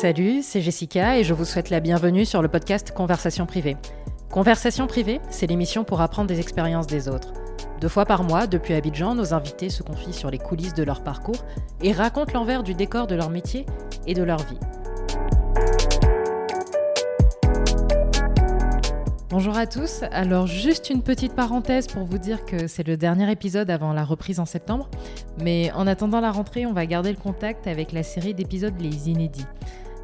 Salut, c'est Jessica et je vous souhaite la bienvenue sur le podcast Conversation privée. Conversation privée, c'est l'émission pour apprendre des expériences des autres. Deux fois par mois, depuis Abidjan, nos invités se confient sur les coulisses de leur parcours et racontent l'envers du décor de leur métier et de leur vie. Bonjour à tous. Alors juste une petite parenthèse pour vous dire que c'est le dernier épisode avant la reprise en septembre. Mais en attendant la rentrée, on va garder le contact avec la série d'épisodes Les Inédits.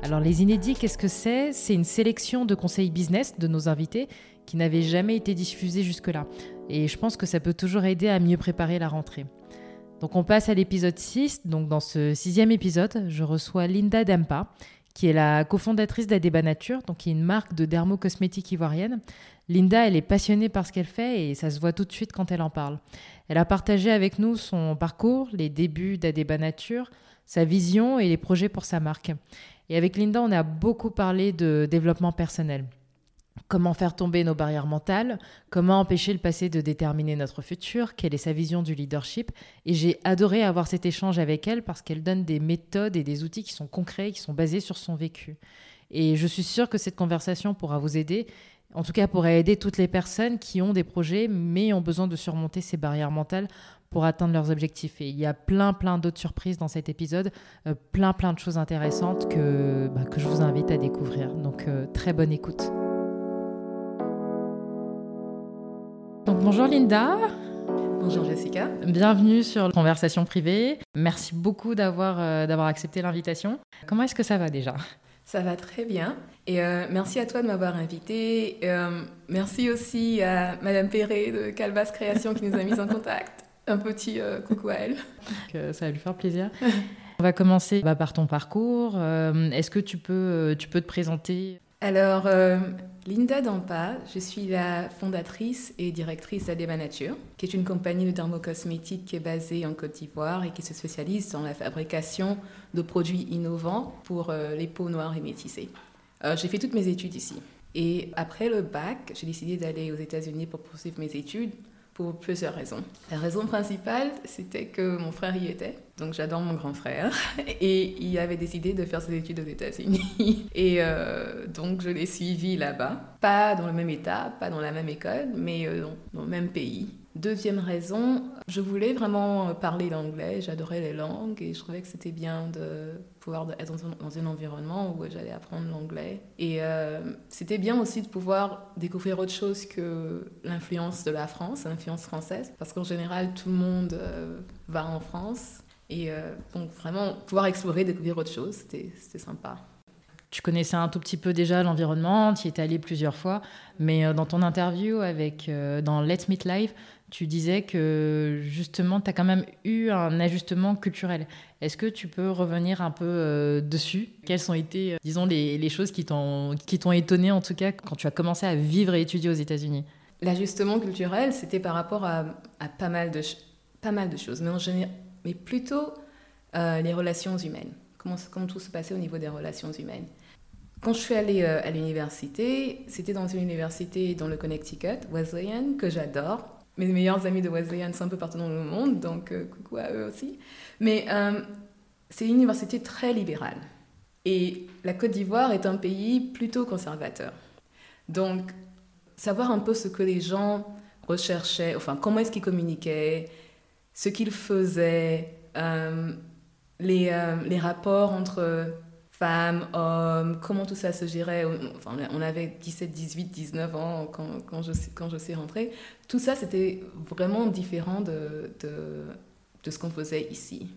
Alors les Inédits, qu'est-ce que c'est? C'est une sélection de conseils business de nos invités qui n'avaient jamais été diffusés jusque-là. Et je pense que ça peut toujours aider à mieux préparer la rentrée. Donc on passe à l'épisode 6. Donc dans ce sixième épisode, je reçois Linda Dempa, qui est la cofondatrice d'Adeba Nature, donc qui est une marque de dermocosmétiques ivoirienne. Linda, elle est passionnée par ce qu'elle fait et ça se voit tout de suite quand elle en parle. Elle a partagé avec nous son parcours, les débuts d'Adeba Nature, sa vision et les projets pour sa marque. Et avec Linda, on a beaucoup parlé de développement personnel. Comment faire tomber nos barrières mentales Comment empêcher le passé de déterminer notre futur Quelle est sa vision du leadership Et j'ai adoré avoir cet échange avec elle parce qu'elle donne des méthodes et des outils qui sont concrets, qui sont basés sur son vécu. Et je suis sûre que cette conversation pourra vous aider, en tout cas pourra aider toutes les personnes qui ont des projets mais ont besoin de surmonter ces barrières mentales pour atteindre leurs objectifs. Et il y a plein, plein d'autres surprises dans cet épisode, euh, plein, plein de choses intéressantes que, bah, que je vous invite à découvrir. Donc, euh, très bonne écoute. Donc bonjour Linda. Bonjour Jessica. Bienvenue sur Conversation privée. Merci beaucoup d'avoir euh, d'avoir accepté l'invitation. Comment est-ce que ça va déjà? Ça va très bien. Et euh, merci à toi de m'avoir invité. Euh, merci aussi à Madame Perret de Calvas Création qui nous a mis en contact. Un petit coucou à elle. ça va lui faire plaisir. On va commencer bah, par ton parcours. Est-ce que tu peux, tu peux te présenter? Alors, Linda Dampa, je suis la fondatrice et directrice d'Adema Nature, qui est une compagnie de dermocosmétiques qui est basée en Côte d'Ivoire et qui se spécialise dans la fabrication de produits innovants pour euh, les peaux noires et métissées. Euh, j'ai fait toutes mes études ici. Et après le bac, j'ai décidé d'aller aux États-Unis pour poursuivre mes études pour plusieurs raisons. La raison principale, c'était que mon frère y était. Donc j'adore mon grand frère. Et il avait décidé de faire ses études aux États-Unis. Et euh, donc je l'ai suivi là-bas. Pas dans le même état, pas dans la même école, mais euh, dans le même pays. Deuxième raison, je voulais vraiment parler l'anglais, j'adorais les langues et je trouvais que c'était bien de pouvoir être dans un, environnement où j'allais apprendre l'anglais. Et euh, c'était bien aussi de pouvoir découvrir autre chose que l'influence de la France, l'influence française, parce qu'en général tout le monde euh, va en France. Et euh, donc vraiment pouvoir explorer, découvrir autre chose, c'était sympa. Tu connaissais un tout petit peu déjà l'environnement, tu y étais allé plusieurs fois, mais dans ton interview avec, dans Let's Meet Live, tu disais que justement, tu as quand même eu un ajustement culturel. Est-ce que tu peux revenir un peu euh, dessus? Quelles ont été, euh, disons, les, choses qui t'ont étonné, en tout cas, quand tu as commencé à vivre et étudier aux États-Unis? L'ajustement culturel, c'était par rapport à, pas, mal de, pas mal de choses, mais, en général, mais plutôt euh, les relations humaines. Comment, comment tout se passait au niveau des relations humaines. Quand je suis allée à l'université, c'était dans une université dans le Connecticut, Wesleyan, que j'adore mes meilleurs amis de Wesleyan sont un peu partout dans le monde, donc euh, coucou à eux aussi. Mais euh, c'est une université très libérale. Et la Côte d'Ivoire est un pays plutôt conservateur. Donc, savoir un peu ce que les gens recherchaient, enfin, comment est-ce qu'ils communiquaient, ce qu'ils faisaient, euh, les, les rapports entre femmes, hommes, comment tout ça se gérait. Enfin, on avait 17, 18, 19 ans quand, quand, je, quand je suis rentrée. Tout ça, c'était vraiment différent de, de, de ce qu'on faisait ici.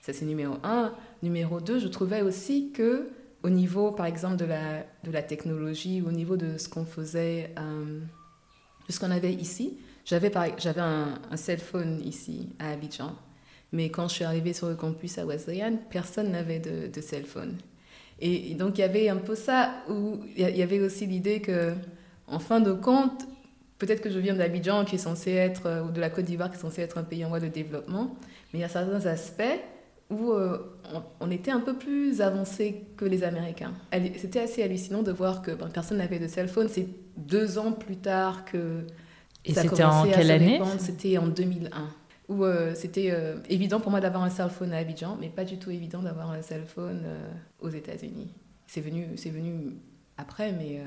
Ça, c'est numéro un. Numéro deux, je trouvais aussi que au niveau, par exemple, de la, de la technologie, au niveau de ce qu'on faisait, euh, de ce qu'on avait ici, j'avais un, un cell phone ici, à Abidjan. Mais quand je suis arrivée sur le campus à Wesleyan, personne n'avait de, de cell phone. Et, donc, il y avait un peu ça, où il y avait aussi l'idée que, en fin de compte, peut-être que je viens d'Abidjan, qui est censé être, euh, ou de la Côte d'Ivoire, qui est censé être un pays en voie de développement, mais il y a certains aspects où euh, on, était un peu plus avancé que les Américains. C'était assez hallucinant de voir que ben, personne n'avait de cell phone. C'est deux ans plus tard que Et c'était en quelle année? C'était en 2001 où euh, c'était euh, évident pour moi d'avoir un cell phone à Abidjan, mais pas du tout évident d'avoir un cell phone euh, aux États-Unis. c'est venu, c'est venu après, mais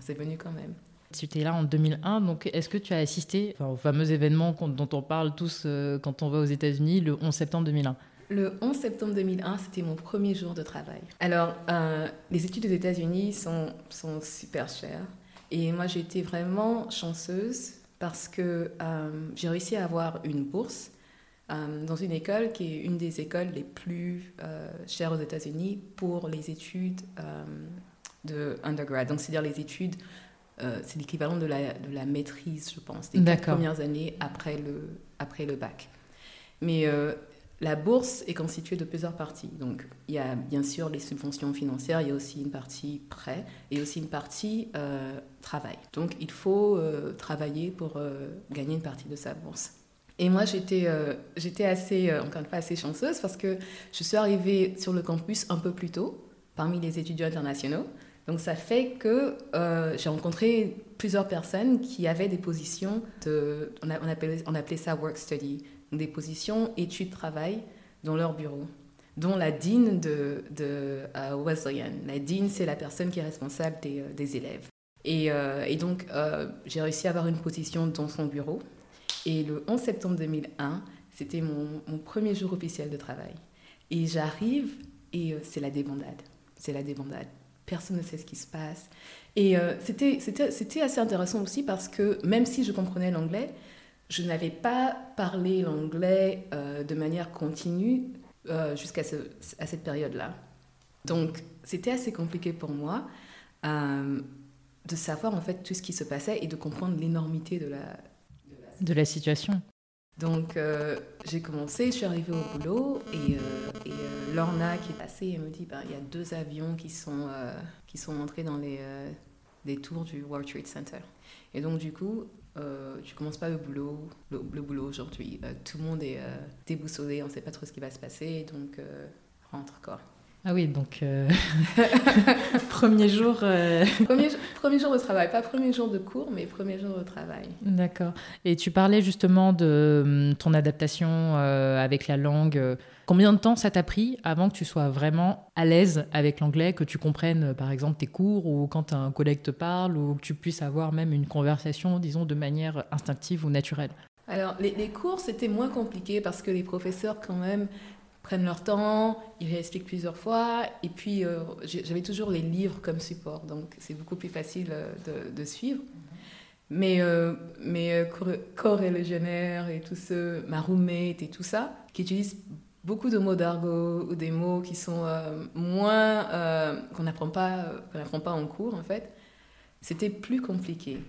c'est venu quand même. Tu étais là en 2001, donc est-ce que tu as assisté au fameux événement dont on parle tous quand on va aux États-Unis le 11 septembre 2001 le 11 septembre 2001, c'était mon premier jour de travail. Alors, euh, les études aux États-Unis sont, sont super chères. Et moi, j'ai été vraiment chanceuse parce que euh, j'ai réussi à avoir une bourse euh, dans une école qui est une des écoles les plus chères aux États-Unis pour les études de undergrad. Donc, c'est-à-dire les études, c'est l'équivalent de la, de la maîtrise, je pense, des premières années après le, après le bac. Mais la bourse est constituée de plusieurs parties. Donc, il y a bien sûr les subventions financières, il y a aussi une partie prêt et aussi une partie euh, travail. Donc, il faut euh, travailler pour euh, gagner une partie de sa bourse. Et moi, j'étais, assez, encore une fois, assez chanceuse parce que je suis arrivée sur le campus un peu plus tôt, parmi les étudiants internationaux. Donc, ça fait que j'ai rencontré plusieurs personnes qui avaient des positions de, on, on appelait ça work study, des positions études-travail dans leur bureau, dont la dean de, de euh. La dean, c'est la personne qui est responsable des, euh, élèves. Et, euh, et donc, j'ai réussi à avoir une position dans son bureau. Et le 11 septembre 2001, c'était mon, mon premier jour officiel de travail. Et j'arrive et c'est la débandade. C'est la débandade. Personne ne sait ce qui se passe. Et c'était assez intéressant aussi parce que même si je comprenais l'anglais, je n'avais pas parlé l'anglais euh, de manière continue euh, jusqu'à ce, à cette période-là. Donc, c'était assez compliqué pour moi euh, de savoir en fait tout ce qui se passait et de comprendre l'énormité de la, de la, situation. Donc, j'ai commencé, je suis arrivée au boulot et, et Lorna qui est passée, elle me dit ben, il y a deux avions qui sont, qui sont entrés dans les, les tours du World Trade Center. Et donc, du coup, euh, tu commences pas le boulot, le, boulot aujourd'hui. Euh, tout le monde est euh, déboussolé, on ne sait pas trop ce qui va se passer, donc euh, rentre quoi. Ah oui, donc premier jour. Premier, premier, jour de travail, pas premier jour de cours, mais premier jour de travail. D'accord. Et tu parlais justement de hum, ton adaptation avec la langue. Combien de temps ça t'a pris avant que tu sois vraiment à l'aise avec l'anglais, que tu comprennes euh, par exemple tes cours ou quand un collègue te parle ou que tu puisses avoir même une conversation, disons, de manière instinctive ou naturelle? Alors les, cours, c'était moins compliqué parce que les professeurs quand même prennent leur temps, ils réexpliquent plusieurs fois, et puis euh, j'avais toujours les livres comme support, donc c'est beaucoup plus facile euh, de, suivre. Mais, mais corps légionnaire et tout ce, ma roommate et tout ça, qui utilisent beaucoup de mots d'argot ou des mots qui sont euh, moins euh, qu'on n'apprend pas qu'on n'apprend pas en cours en fait. C'était plus compliqué.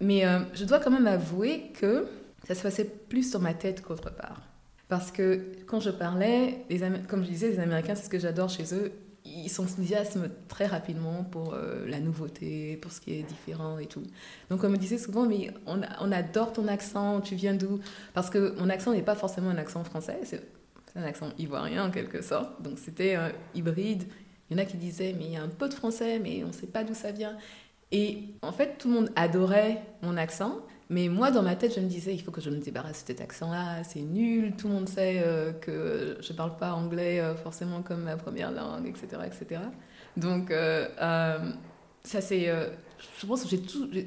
Mais euh, je dois quand même avouer que ça se passait plus sur ma tête qu'autre part. Parce que quand je parlais les comme je disais les Américains c'est ce que j'adore chez eux ils s'enthousiasment très rapidement pour la nouveauté, pour ce qui est différent et tout. Donc on me disait souvent, mais on, on adore ton accent, tu viens d'où? Parce que mon accent n'est pas forcément un accent français, un accent ivoirien en quelque sorte. Donc c'était un hybride. Il y en a qui disaient, mais il y a un peu de français, mais on ne sait pas d'où ça vient. Et en fait, tout le monde adorait mon accent. Mais moi, dans ma tête, je me disais, il faut que je me débarrasse de cet accent-là, c'est nul, tout le monde sait euh, que je ne parle pas anglais euh, forcément comme ma première langue, etc. etc. Donc, euh, ça c'est... je pense que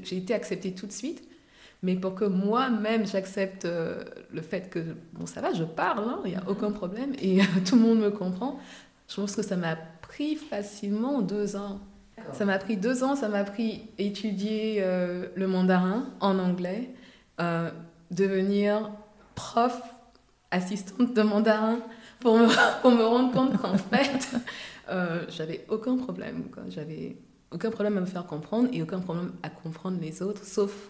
j'ai été acceptée tout de suite. Mais pour que moi-même j'accepte euh, le fait que, bon, ça va, je parle, hein, il n'y a aucun problème et tout le monde me comprend, je pense que ça m'a pris facilement deux ans. Ça m'a pris deux ans, ça m'a pris étudier euh, le mandarin en anglais, euh, devenir prof, assistante de mandarin, pour me, pour me rendre compte qu'en fait, j'avais aucun problème. J'avais aucun problème à me faire comprendre et aucun problème à comprendre les autres, sauf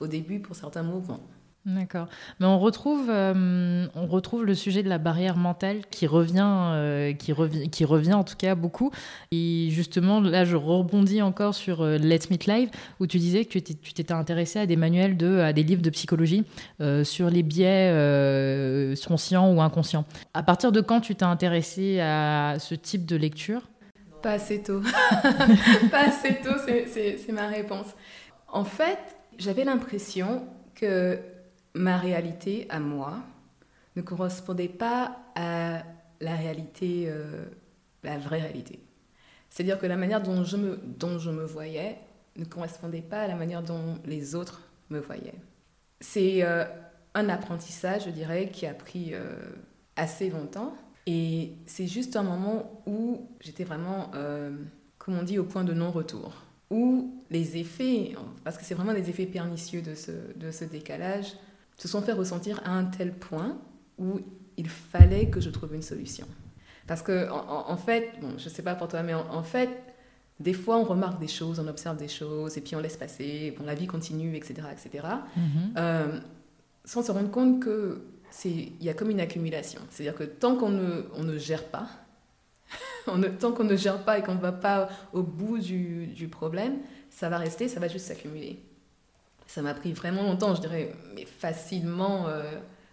au début pour certains mouvements. D'accord. Mais on retrouve, euh, on retrouve le sujet de la barrière mentale qui revient, euh, qui, revient, qui revient en tout cas beaucoup. Et justement, là, je rebondis encore sur euh, Let's Meet Live, où tu disais que tu t'étais intéressé à des manuels, de, à des livres de psychologie sur les biais conscients ou inconscients. À partir de quand tu t'es intéressé à ce type de lecture? Pas assez tôt. Pas assez tôt, c'est ma réponse. En fait, j'avais l'impression que ma réalité à moi ne correspondait pas à la réalité, euh, la vraie réalité. C'est-à-dire que la manière dont je, me, dont je me voyais ne correspondait pas à la manière dont les autres me voyaient. C'est euh, un apprentissage, je dirais, qui a pris euh, assez longtemps. Et c'est juste un moment où j'étais vraiment, comme on dit, au point de non-retour. Où les effets, parce que c'est vraiment des effets pernicieux de ce, de ce décalage, se sont fait ressentir à un tel point où il fallait que je trouve une solution. Parce que, en, fait, bon, je ne sais pas pour toi, mais en, fait, des fois, on remarque des choses, on observe des choses, et puis on laisse passer, bon, la vie continue, etc., etc sans se rendre compte que il y a comme une accumulation. C'est-à-dire que tant qu'on ne, on ne gère pas, on tant qu'on ne gère pas et qu'on ne va pas au bout du, du, problème, ça va rester, ça va juste s'accumuler. Ça m'a pris vraiment longtemps, je dirais, mais facilement, euh,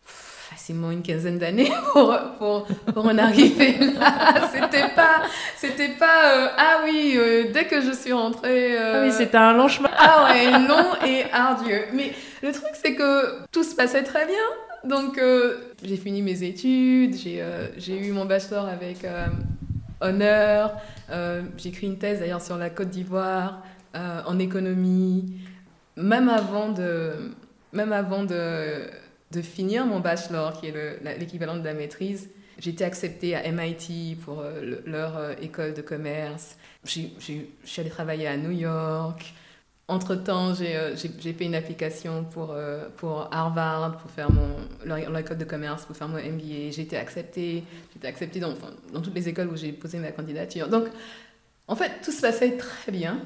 facilement une quinzaine d'années pour, pour, pour, en arriver là. C'était pas, c'était pas, euh, ah oui, euh, dès que je suis rentrée. ah oui, c'était un long chemin. ah ouais, long et ardueux. Mais le truc, c'est que tout se passait très bien. Donc, j'ai fini mes études, j'ai eu mon bachelor avec honneur. j'ai écrit une thèse d'ailleurs sur la Côte d'Ivoire en économie. Même avant de, même avant de, finir mon bachelor, qui est l'équivalent de la maîtrise, été acceptée à MIT pour leur école de commerce. Je suis allée travailler à New York. Entre-temps, euh, j'ai fait une application pour, euh, pour Harvard, pour faire mon, l'école de commerce, pour faire mon MBA. J'ai acceptée. Été acceptée dans, toutes les écoles où j'ai posé ma candidature. Donc, en fait, tout se passait très bien.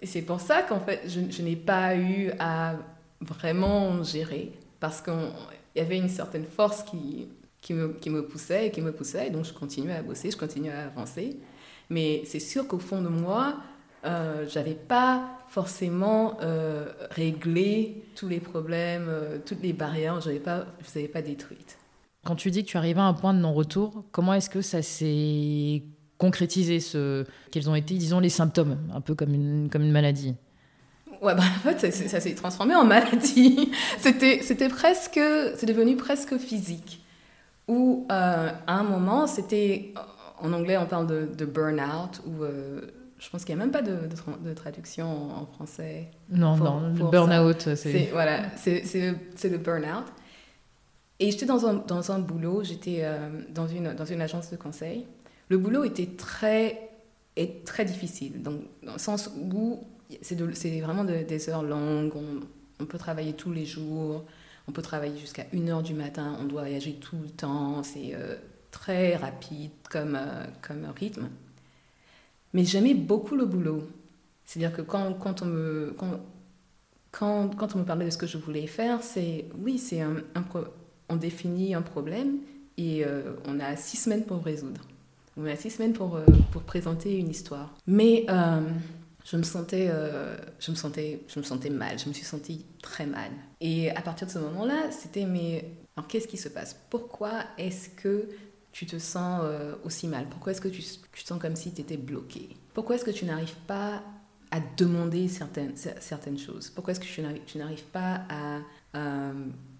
Et c'est pour ça qu'en fait, je, n'ai pas eu à vraiment gérer. Parce qu'il y avait une certaine force qui, qui, me, qui me poussait et qui me poussait. Et donc, je continuais à bosser, je continuais à avancer. Mais c'est sûr qu'au fond de moi, euh, j'avais pas forcément euh, réglé tous les problèmes, euh, toutes les barrières, je ne les avais pas détruites. Quand tu dis que tu arrivais à un point de non-retour, comment est-ce que ça s'est concrétisé ce... Quels ont été, disons, les symptômes, un peu comme une, comme une maladie? Ouais, bah, en fait, ça, s'est transformé en maladie. C'était, c'était presque, c'est devenu presque physique. Euh, à un moment, c'était, en anglais, on parle de, de burn-out, ou je pense qu'il n'y a même pas de, de, traduction en, français. Non, non, le burn-out, c'est... Voilà, c'est le burn-out. Et j'étais dans un, dans un boulot, j'étais euh, dans, une, dans une agence de conseil. Le boulot était très, est très difficile, donc, dans le sens où c'est vraiment des heures longues, on, on, peut travailler tous les jours, on peut travailler jusqu'à 1h du matin, on doit voyager tout le temps, c'est euh, très rapide comme, euh, comme rythme. Mais j'aimais beaucoup le boulot. C'est-à-dire que quand, quand, on me, quand, quand, on me parlait de ce que je voulais faire, c'est oui, c'est un, on définit un problème et euh, on a six semaines pour le résoudre. On a six semaines pour, euh, pour présenter une histoire. Mais euh, je, me sentais, je, me sentais, je me sentais mal, je me suis sentie très mal. Et à partir de ce moment-là, c'était mais alors qu'est-ce qui se passe? Pourquoi est-ce que tu te sens euh, aussi mal. Pourquoi est-ce que tu, tu, te sens comme si tu étais bloqué Pourquoi est-ce que tu n'arrives pas à demander certaines, certaines choses? Pourquoi est-ce que tu n'arrives pas à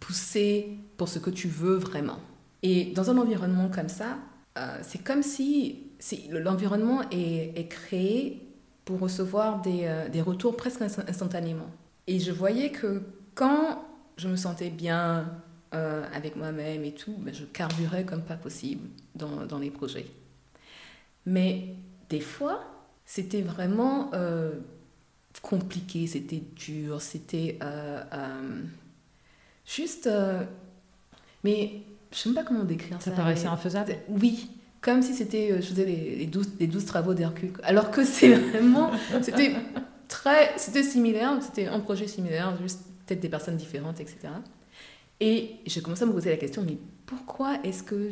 pousser pour ce que tu veux vraiment? Et dans un environnement comme ça, euh, c'est comme si, l'environnement est, est, créé pour recevoir des, euh, des retours presque instantanément. Et je voyais que quand je me sentais bien, euh, avec moi-même et tout, ben, je carburais comme pas possible dans, dans les projets. Mais des fois, c'était vraiment euh, compliqué, c'était dur, c'était euh, juste... mais je sais même pas comment décrire ça. Ça paraissait infaisable Oui, comme si c'était, je faisais les, les, 12, les 12 travaux d'Hercule. Alors que c'est vraiment... C'était très... C'était similaire, c'était un projet similaire, juste peut-être des personnes différentes, etc. Et j'ai commencé à me poser la question, mais pourquoi est-ce que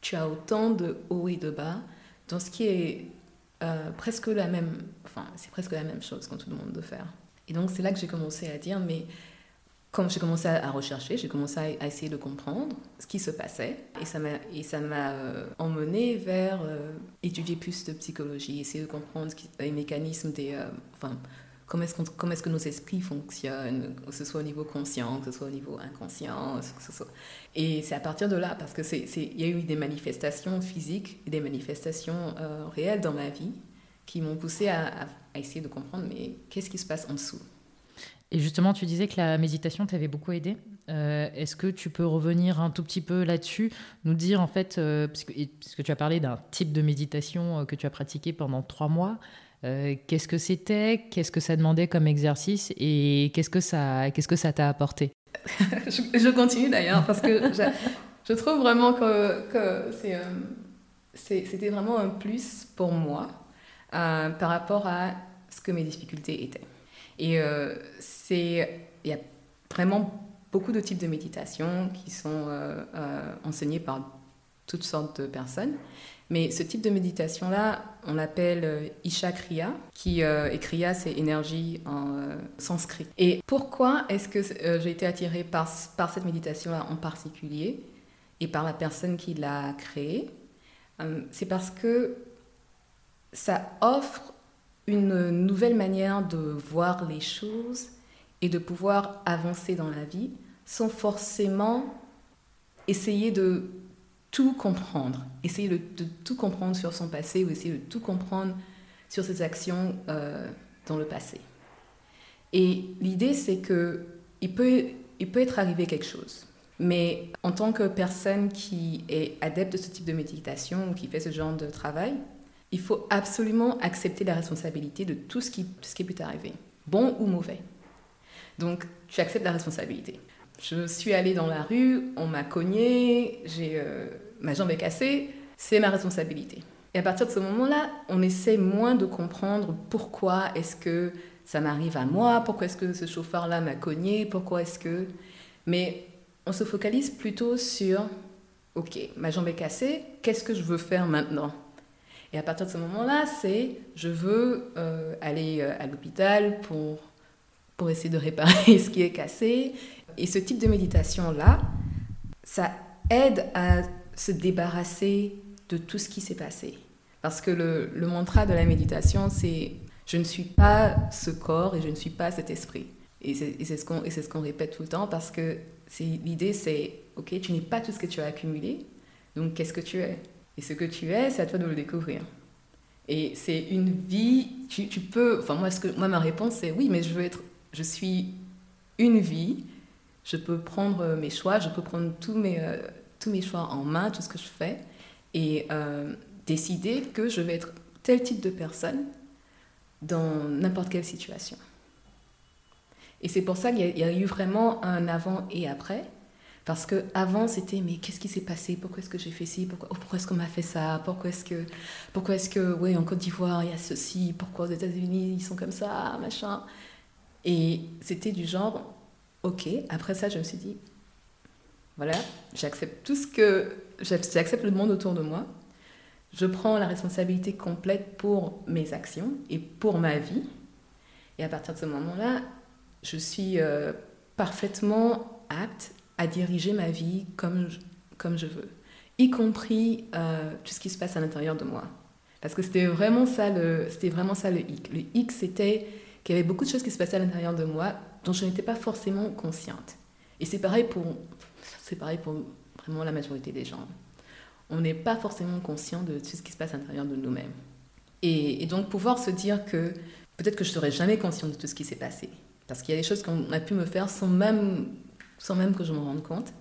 tu as autant de hauts et de bas dans ce qui est euh, presque la même, enfin c'est presque la même chose qu'on te demande de faire? Et donc c'est là que j'ai commencé à dire, mais quand j'ai commencé à, rechercher, j'ai commencé à, essayer de comprendre ce qui se passait. Et ça m'a, et euh, emmené vers euh, étudier plus de psychologie, essayer de comprendre les mécanismes des... enfin, comment est-ce, est que nos esprits fonctionnent, que ce soit au niveau conscient, que ce soit au niveau inconscient. Que ce soit... Et c'est à partir de là, parce qu'il y a eu des manifestations physiques des manifestations euh, réelles dans ma vie qui m'ont poussé à, essayer de comprendre, mais qu'est-ce qui se passe en dessous? Et justement, tu disais que la méditation t'avait beaucoup aidé. Euh, est-ce que tu peux revenir un tout petit peu là-dessus, nous dire en fait, euh, puisque, tu as parlé d'un type de méditation euh, que tu as pratiqué pendant trois mois, qu'est-ce que c'était, qu'est-ce que ça demandait comme exercice et qu'est-ce que ça, qu'est-ce que t'a apporté? Je, continue d'ailleurs parce que je, trouve vraiment que, que c'était vraiment un plus pour moi par rapport à ce que mes difficultés étaient. Et il y a vraiment beaucoup de types de méditation qui sont euh, euh, enseignés par toutes sortes de personnes. Mais ce type de méditation-là, on l'appelle euh, Isha Kriya, qui, et Kriya, c'est énergie en sanskrit. Et pourquoi est-ce que j'ai été attirée par, par cette méditation-là en particulier et par la personne qui l'a créée? C'est parce que ça offre une nouvelle manière de voir les choses et de pouvoir avancer dans la vie sans forcément essayer de tout comprendre, essayer de, tout comprendre sur son passé ou essayer de tout comprendre sur ses actions euh, dans le passé. Et l'idée, c'est que il peut, il peut être arrivé quelque chose. Mais en tant que personne qui est adepte de ce type de méditation ou qui fait ce genre de travail, il faut absolument accepter la responsabilité de tout ce qui, tout ce qui peut arriver, bon ou mauvais. Donc, tu acceptes la responsabilité. Je suis allée dans la rue, on m'a cogné, j'ai, euh, ma jambe est cassée, c'est ma responsabilité. Et à partir de ce moment-là, on essaie moins de comprendre pourquoi est-ce que ça m'arrive à moi, pourquoi est-ce que ce chauffeur-là m'a cogné, pourquoi est-ce que... Mais on se focalise plutôt sur, ok, ma jambe est cassée, qu'est-ce que je veux faire maintenant? Et à partir de ce moment-là, c'est, je veux euh, aller euh, à l'hôpital pour, pour essayer de réparer ce qui est cassé, et ce type de méditation-là, ça aide à se débarrasser de tout ce qui s'est passé. Parce que le, le, mantra de la méditation, c'est je ne suis pas ce corps et je ne suis pas cet esprit. Et c'est ce qu'on ce répète tout le temps parce que l'idée, c'est ok, tu n'es pas tout ce que tu as accumulé, donc qu'est-ce que tu es? Et ce que tu es, c'est à toi de le découvrir. Et c'est une vie, tu, tu, peux, enfin moi, ce que, moi ma réponse c'est oui, mais je veux être, je suis une vie je peux prendre mes choix, je peux prendre tous mes, euh, tous mes choix en main, tout ce que je fais, et euh, décider que je vais être tel type de personne dans n'importe quelle situation. Et c'est pour ça qu'il y, a eu vraiment un avant et après. Parce que avant c'était mais qu'est-ce qui s'est passé? Pourquoi est-ce que j'ai fait ci? Pourquoi, oh, pourquoi est-ce qu'on m'a fait ça? Pourquoi est-ce que pourquoi est-ce que oui en Côte d'Ivoire il y a ceci? Pourquoi aux États-Unis ils sont comme ça? Machin. Et c'était du genre ok, après ça, je me suis dit, voilà, j'accepte tout ce que. J'accepte le monde autour de moi. Je prends la responsabilité complète pour mes actions et pour ma vie. Et à partir de ce moment-là, je suis euh, parfaitement apte à diriger ma vie comme je, comme je veux, y compris euh, tout ce qui se passe à l'intérieur de moi. Parce que c'était vraiment ça le, c'était vraiment ça le hic. Le hic, c'était qu'il y avait beaucoup de choses qui se passaient à l'intérieur de moi dont je n'étais pas forcément consciente. Et c'est pareil pour, c'est pareil pour vraiment la majorité des gens. On n'est pas forcément conscient de tout ce qui se passe à l'intérieur de nous-mêmes. Et, donc pouvoir se dire que peut-être que je ne serai jamais consciente de tout ce qui s'est passé. Parce qu'il y a des choses qu'on a pu me faire sans même, sans même que je me rende compte.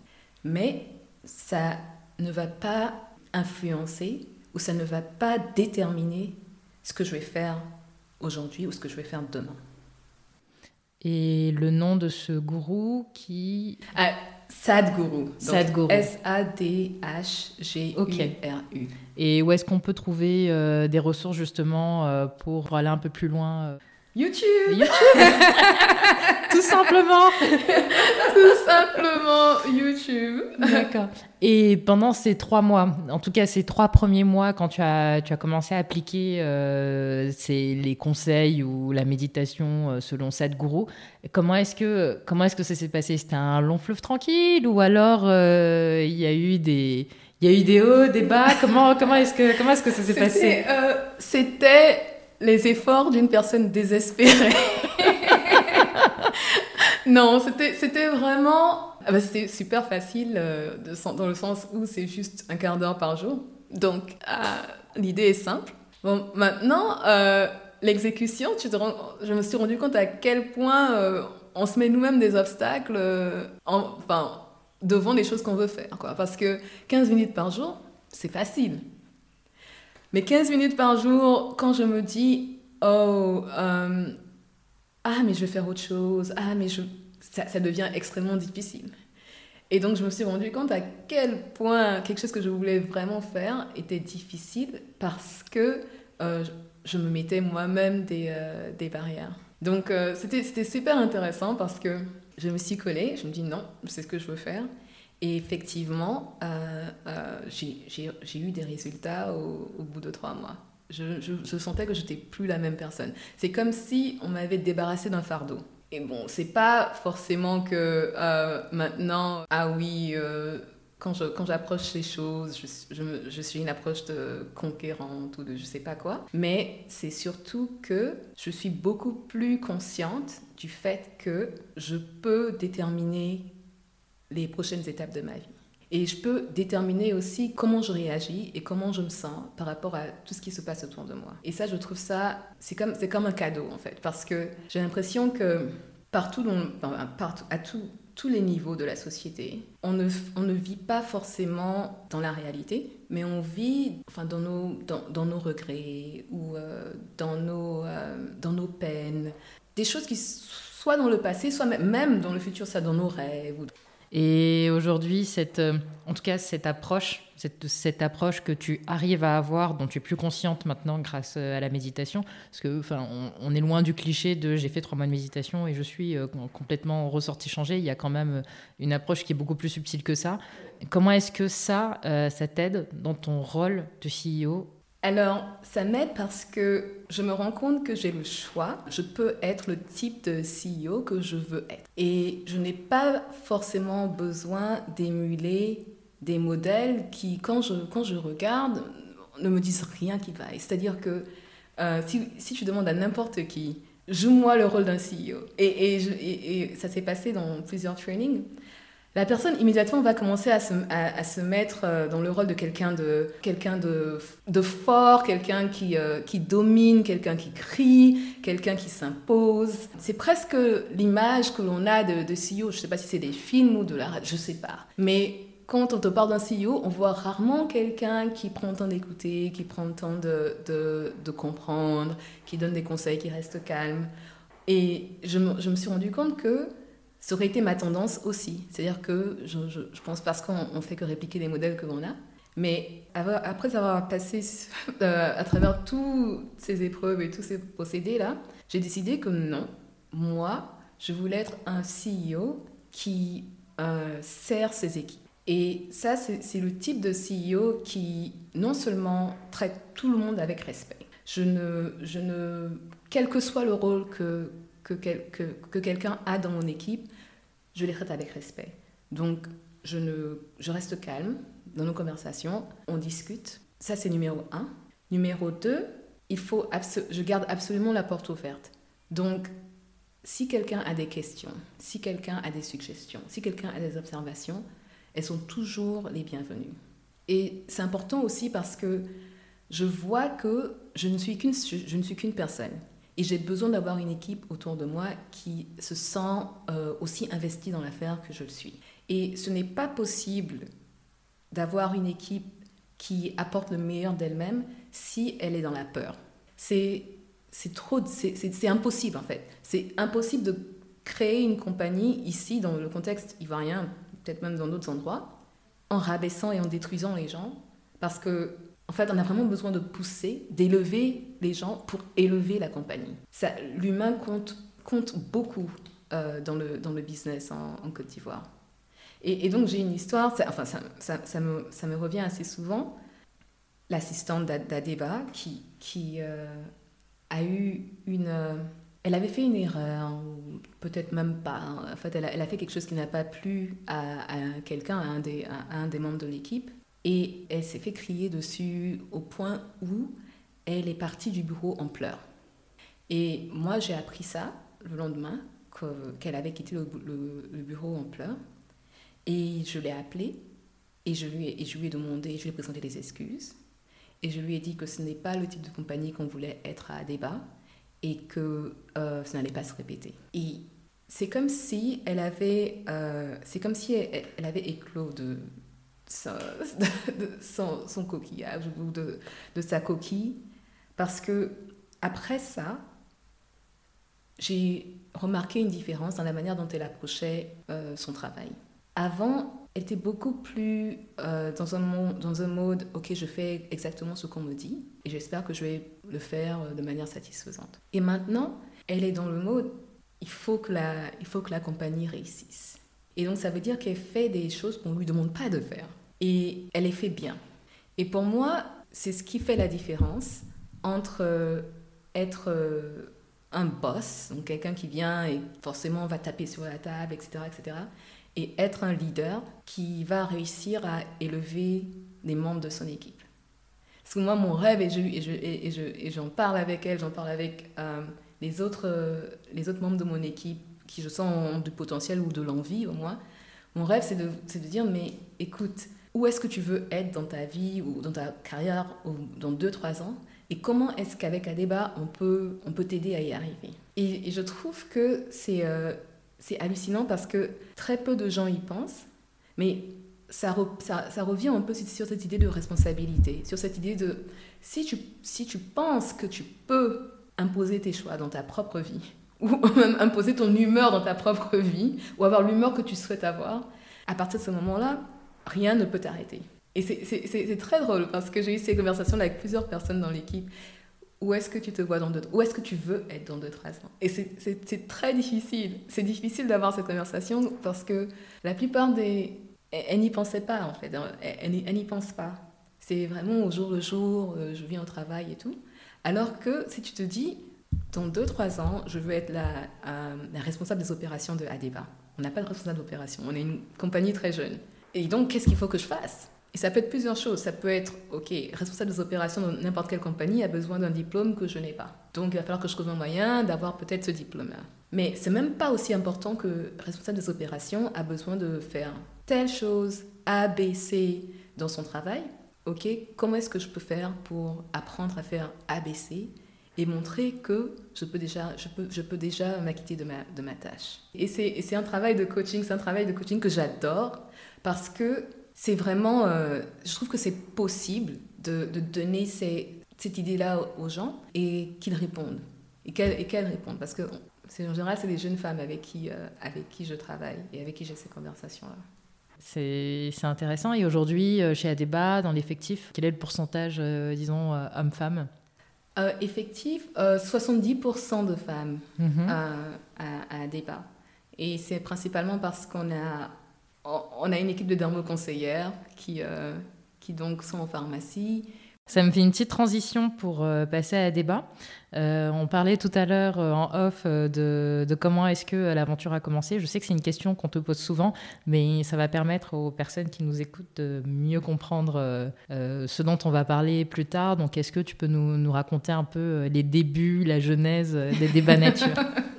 Mais ça ne va pas influencer ou ça ne va pas déterminer ce que je vais faire aujourd'hui ou ce que je vais faire demain. Et le nom de ce gourou qui... Ah, Sadhguru. Sadhguru. S-A-D-H-G-U-R-U. Et où est-ce qu'on peut trouver euh, des ressources justement euh, pour aller un peu plus loin euh? YouTube. YouTube. Tout simplement. Tout simplement YouTube. D'accord. Et pendant ces trois mois, en tout cas ces trois premiers mois, quand tu as, tu as commencé à appliquer euh, les conseils ou la méditation euh, selon Sadhguru, comment est-ce que, comment est-ce que ça s'est passé? C'était un long fleuve tranquille ou alors euh, il y a eu des... Il y a eu des hauts, des bas? Comment, comment est-ce que, comment est-ce que ça s'est passé? C'était les efforts d'une personne désespérée. non, c'était vraiment... Ah bah, c'était super facile euh, de, dans le sens où c'est juste un quart d'heure par jour. Donc, ah, l'idée est simple. Bon, maintenant, euh, l'exécution, je me suis rendu compte à quel point euh, on se met nous-mêmes des obstacles euh, enfin, devant les choses qu'on veut faire. Quoi. Parce que 15 minutes par jour, c'est facile. Mais 15 minutes par jour, quand je me dis, oh, euh, ah, mais je vais faire autre chose, ah, mais je... ça, devient extrêmement difficile. Et donc, je me suis rendu compte à quel point quelque chose que je voulais vraiment faire était difficile parce que euh, je me mettais moi-même des, euh, des, barrières. Donc, c'était super intéressant parce que je me suis collée, je me dis non, c'est ce que je veux faire. Et effectivement, euh, euh, j'ai eu des résultats au, bout de trois mois. Je, sentais que j'étais plus la même personne. C'est comme si on m'avait débarrassé d'un fardeau. Et bon, c'est pas forcément que euh, maintenant, ah oui, quand j'approche les choses, je, je, suis une approche de conquérante ou de je sais pas quoi. Mais c'est surtout que je suis beaucoup plus consciente du fait que je peux déterminer les prochaines étapes de ma vie. Et je peux déterminer aussi comment je réagis et comment je me sens par rapport à tout ce qui se passe autour de moi. Et ça, je trouve ça, c'est comme, c'est comme un cadeau en fait, parce que j'ai l'impression que partout, à tous les niveaux de la société, on ne, on ne vit pas forcément dans la réalité, mais on vit enfin, dans, nos, dans, dans nos regrets ou euh, dans, nos, euh, dans nos peines, des choses qui soit dans le passé, soit même dans le futur, ça dans nos rêves. Et aujourd'hui, cette, euh, en tout cas, cette approche, cette, cette, approche que tu arrives à avoir, dont tu es plus consciente maintenant grâce euh, à la méditation, parce que, enfin, on, est loin du cliché de j'ai fait trois mois de méditation et je suis euh, complètement ressorti changé. Il y a quand même une approche qui est beaucoup plus subtile que ça. Comment est-ce que ça, ça t'aide dans ton rôle de CEO alors, ça m'aide parce que je me rends compte que j'ai le choix. Je peux être le type de CEO que je veux être. Et je n'ai pas forcément besoin d'émuler des modèles qui, quand je, quand je regarde, ne me disent rien qui va. C'est-à-dire que euh, si, si, tu demandes à n'importe qui, joue-moi le rôle d'un CEO. Et, et ça s'est passé dans plusieurs trainings la personne immédiatement va commencer à se, à, se mettre euh, dans le rôle de quelqu'un de, de, de fort, quelqu'un qui, euh, qui domine, quelqu'un qui crie, quelqu'un qui s'impose. C'est presque l'image que l'on a de, CEO. Je ne sais pas si c'est des films ou de la je ne sais pas. Mais quand on te parle d'un CEO, on voit rarement quelqu'un qui prend le temps d'écouter, qui prend le temps de, de, de, comprendre, qui donne des conseils, qui reste calme. Et je, je me suis rendu compte que ça aurait été ma tendance aussi. C'est-à-dire que je, pense parce qu'on fait que répliquer les modèles que l'on a. Mais après avoir passé euh, à travers toutes ces épreuves et tous ces procédés-là, j'ai décidé que non, moi, je voulais être un CEO qui euh, sert ses équipes. Et ça, c'est le type de CEO qui non seulement traite tout le monde avec respect. Je ne, je ne, quel que soit le rôle que, que, que, que quelqu'un a dans mon équipe, je les traite avec respect. Donc, je, ne, je reste calme dans nos conversations, on discute. Ça, c'est numéro un. Numéro deux, il faut je garde absolument la porte ouverte. Donc, si quelqu'un a des questions, si quelqu'un a des suggestions, si quelqu'un a des observations, elles sont toujours les bienvenues. Et c'est important aussi parce que je vois que je ne suis qu'une, je ne suis qu'une personne. Et j'ai besoin d'avoir une équipe autour de moi qui se sent euh, aussi investie dans l'affaire que je le suis. Et ce n'est pas possible d'avoir une équipe qui apporte le meilleur d'elle-même si elle est dans la peur. C'est c'est impossible en fait. C'est impossible de créer une compagnie ici dans le contexte ivoirien, peut-être même dans d'autres endroits, en rabaissant et en détruisant les gens, parce que en fait, on a vraiment besoin de pousser, d'élever les gens pour élever la compagnie. L'humain compte, beaucoup euh, dans, le, business en, Côte d'Ivoire. Et, donc, j'ai une histoire, enfin, ça, ça, ça, me, ça, me, revient assez souvent. L'assistante d'Adeba qui, qui euh, a eu une. elle avait fait une erreur, ou peut-être même pas. Hein. En fait, elle a, fait quelque chose qui n'a pas plu à, quelqu'un, à, un des membres de l'équipe. Et elle s'est fait crier dessus au point où elle est partie du bureau en pleurs. Et moi, j'ai appris ça le lendemain, qu'elle avait quitté le, bureau en pleurs. Et je l'ai appelée et je, lui ai, demandé, je lui ai présenté des excuses. et je lui ai dit que ce n'est pas le type de compagnie qu'on voulait être à débat et que euh, ça n'allait pas se répéter. Et c'est comme si elle avait, euh, c'est comme si elle, avait éclos de, son, son, coquillage ou de, de, sa coquille, parce que après ça, j'ai remarqué une différence dans la manière dont elle approchait euh, son travail. Avant, elle était beaucoup plus euh, dans, un dans un mode, ok, je fais exactement ce qu'on me dit et j'espère que je vais le faire de manière satisfaisante. Et maintenant, elle est dans le mode, il faut que la, il faut que la compagnie réussisse. Et donc, ça veut dire qu'elle fait des choses qu'on ne lui demande pas de faire. Et elle les fait bien. Et pour moi, c'est ce qui fait la différence entre euh, être euh, un boss, donc quelqu'un qui vient et forcément va taper sur la table, etc., etc., et être un leader qui va réussir à élever les membres de son équipe. Parce que moi, mon rêve, et, je, et, je, et, j'en parle avec elle, j'en parle avec euh, les autres membres de mon équipe qui, je sens, ont du potentiel ou de l'envie au moins, mon rêve, c'est de, de dire, mais écoute, où est-ce que tu veux être dans ta vie ou dans ta carrière dans 2-3 ans? Et comment est-ce qu'avec Adeba, on peut, on peut t'aider à y arriver? Et, je trouve que c'est euh, c'est hallucinant parce que très peu de gens y pensent, mais ça, ça, ça, revient un peu sur cette idée de responsabilité, sur cette idée de si tu, si tu penses que tu peux imposer tes choix dans ta propre vie, ou même imposer ton humeur dans ta propre vie, ou avoir l'humeur que tu souhaites avoir, à partir de ce moment-là, rien ne peut t'arrêter. Et c'est très drôle parce que j'ai eu ces conversations avec plusieurs personnes dans l'équipe. Où est-ce que tu te vois dans deux Où est-ce que tu veux être dans deux, trois ans Et c'est très difficile. C'est difficile d'avoir cette conversation parce que la plupart des... Elles, n'y pensaient pas en fait. Elles, n'y pensent pas. C'est vraiment au jour le jour, euh, je viens au travail et tout. Alors que si tu te dis, dans deux, trois ans, je veux être la, euh, responsable des opérations de Adeba. On n'a pas de responsable d'opération. On est une compagnie très jeune. Et donc, qu'est-ce qu'il faut que je fasse? Et ça peut être plusieurs choses. Ça peut être, OK, responsable des opérations dans n'importe quelle compagnie a besoin d'un diplôme que je n'ai pas. Donc, il va falloir que je trouve un moyen d'avoir peut-être ce diplôme-là. Mais c'est même pas aussi important que responsable des opérations a besoin de faire telle chose, A, B, C dans son travail. OK, comment est-ce que je peux faire pour apprendre à faire A, B, C? Et montrer que je peux déjà, je peux, je peux déjà m'acquitter de ma, de ma tâche. Et c'est un travail de coaching, c'est un travail de coaching que j'adore parce que c'est vraiment, euh, je trouve que c'est possible de, donner cette idée-là aux gens et qu'ils répondent. Et qu'elles répondent. Parce que en général, c'est des jeunes femmes avec qui, euh, avec qui je travaille et avec qui j'ai ces conversations-là. C'est intéressant. Et aujourd'hui, euh, chez Adeba, dans l'effectif, quel est le pourcentage, disons, homme-femme Effectif, 70% de femmes mm-hmm. à, à Adeba. Et c'est principalement parce qu'on a on a une équipe de dermoconseillères qui, euh, qui donc sont en pharmacie. Ça me fait une petite transition pour euh, passer à débat. Euh, on parlait tout à l'heure en off de, comment est-ce que l'aventure a commencé. Je sais que c'est une question qu'on te pose souvent, mais ça va permettre aux personnes qui nous écoutent de mieux comprendre ce dont on va parler plus tard. Donc, est-ce que tu peux nous, nous raconter un peu les débuts, la genèse des débats nature?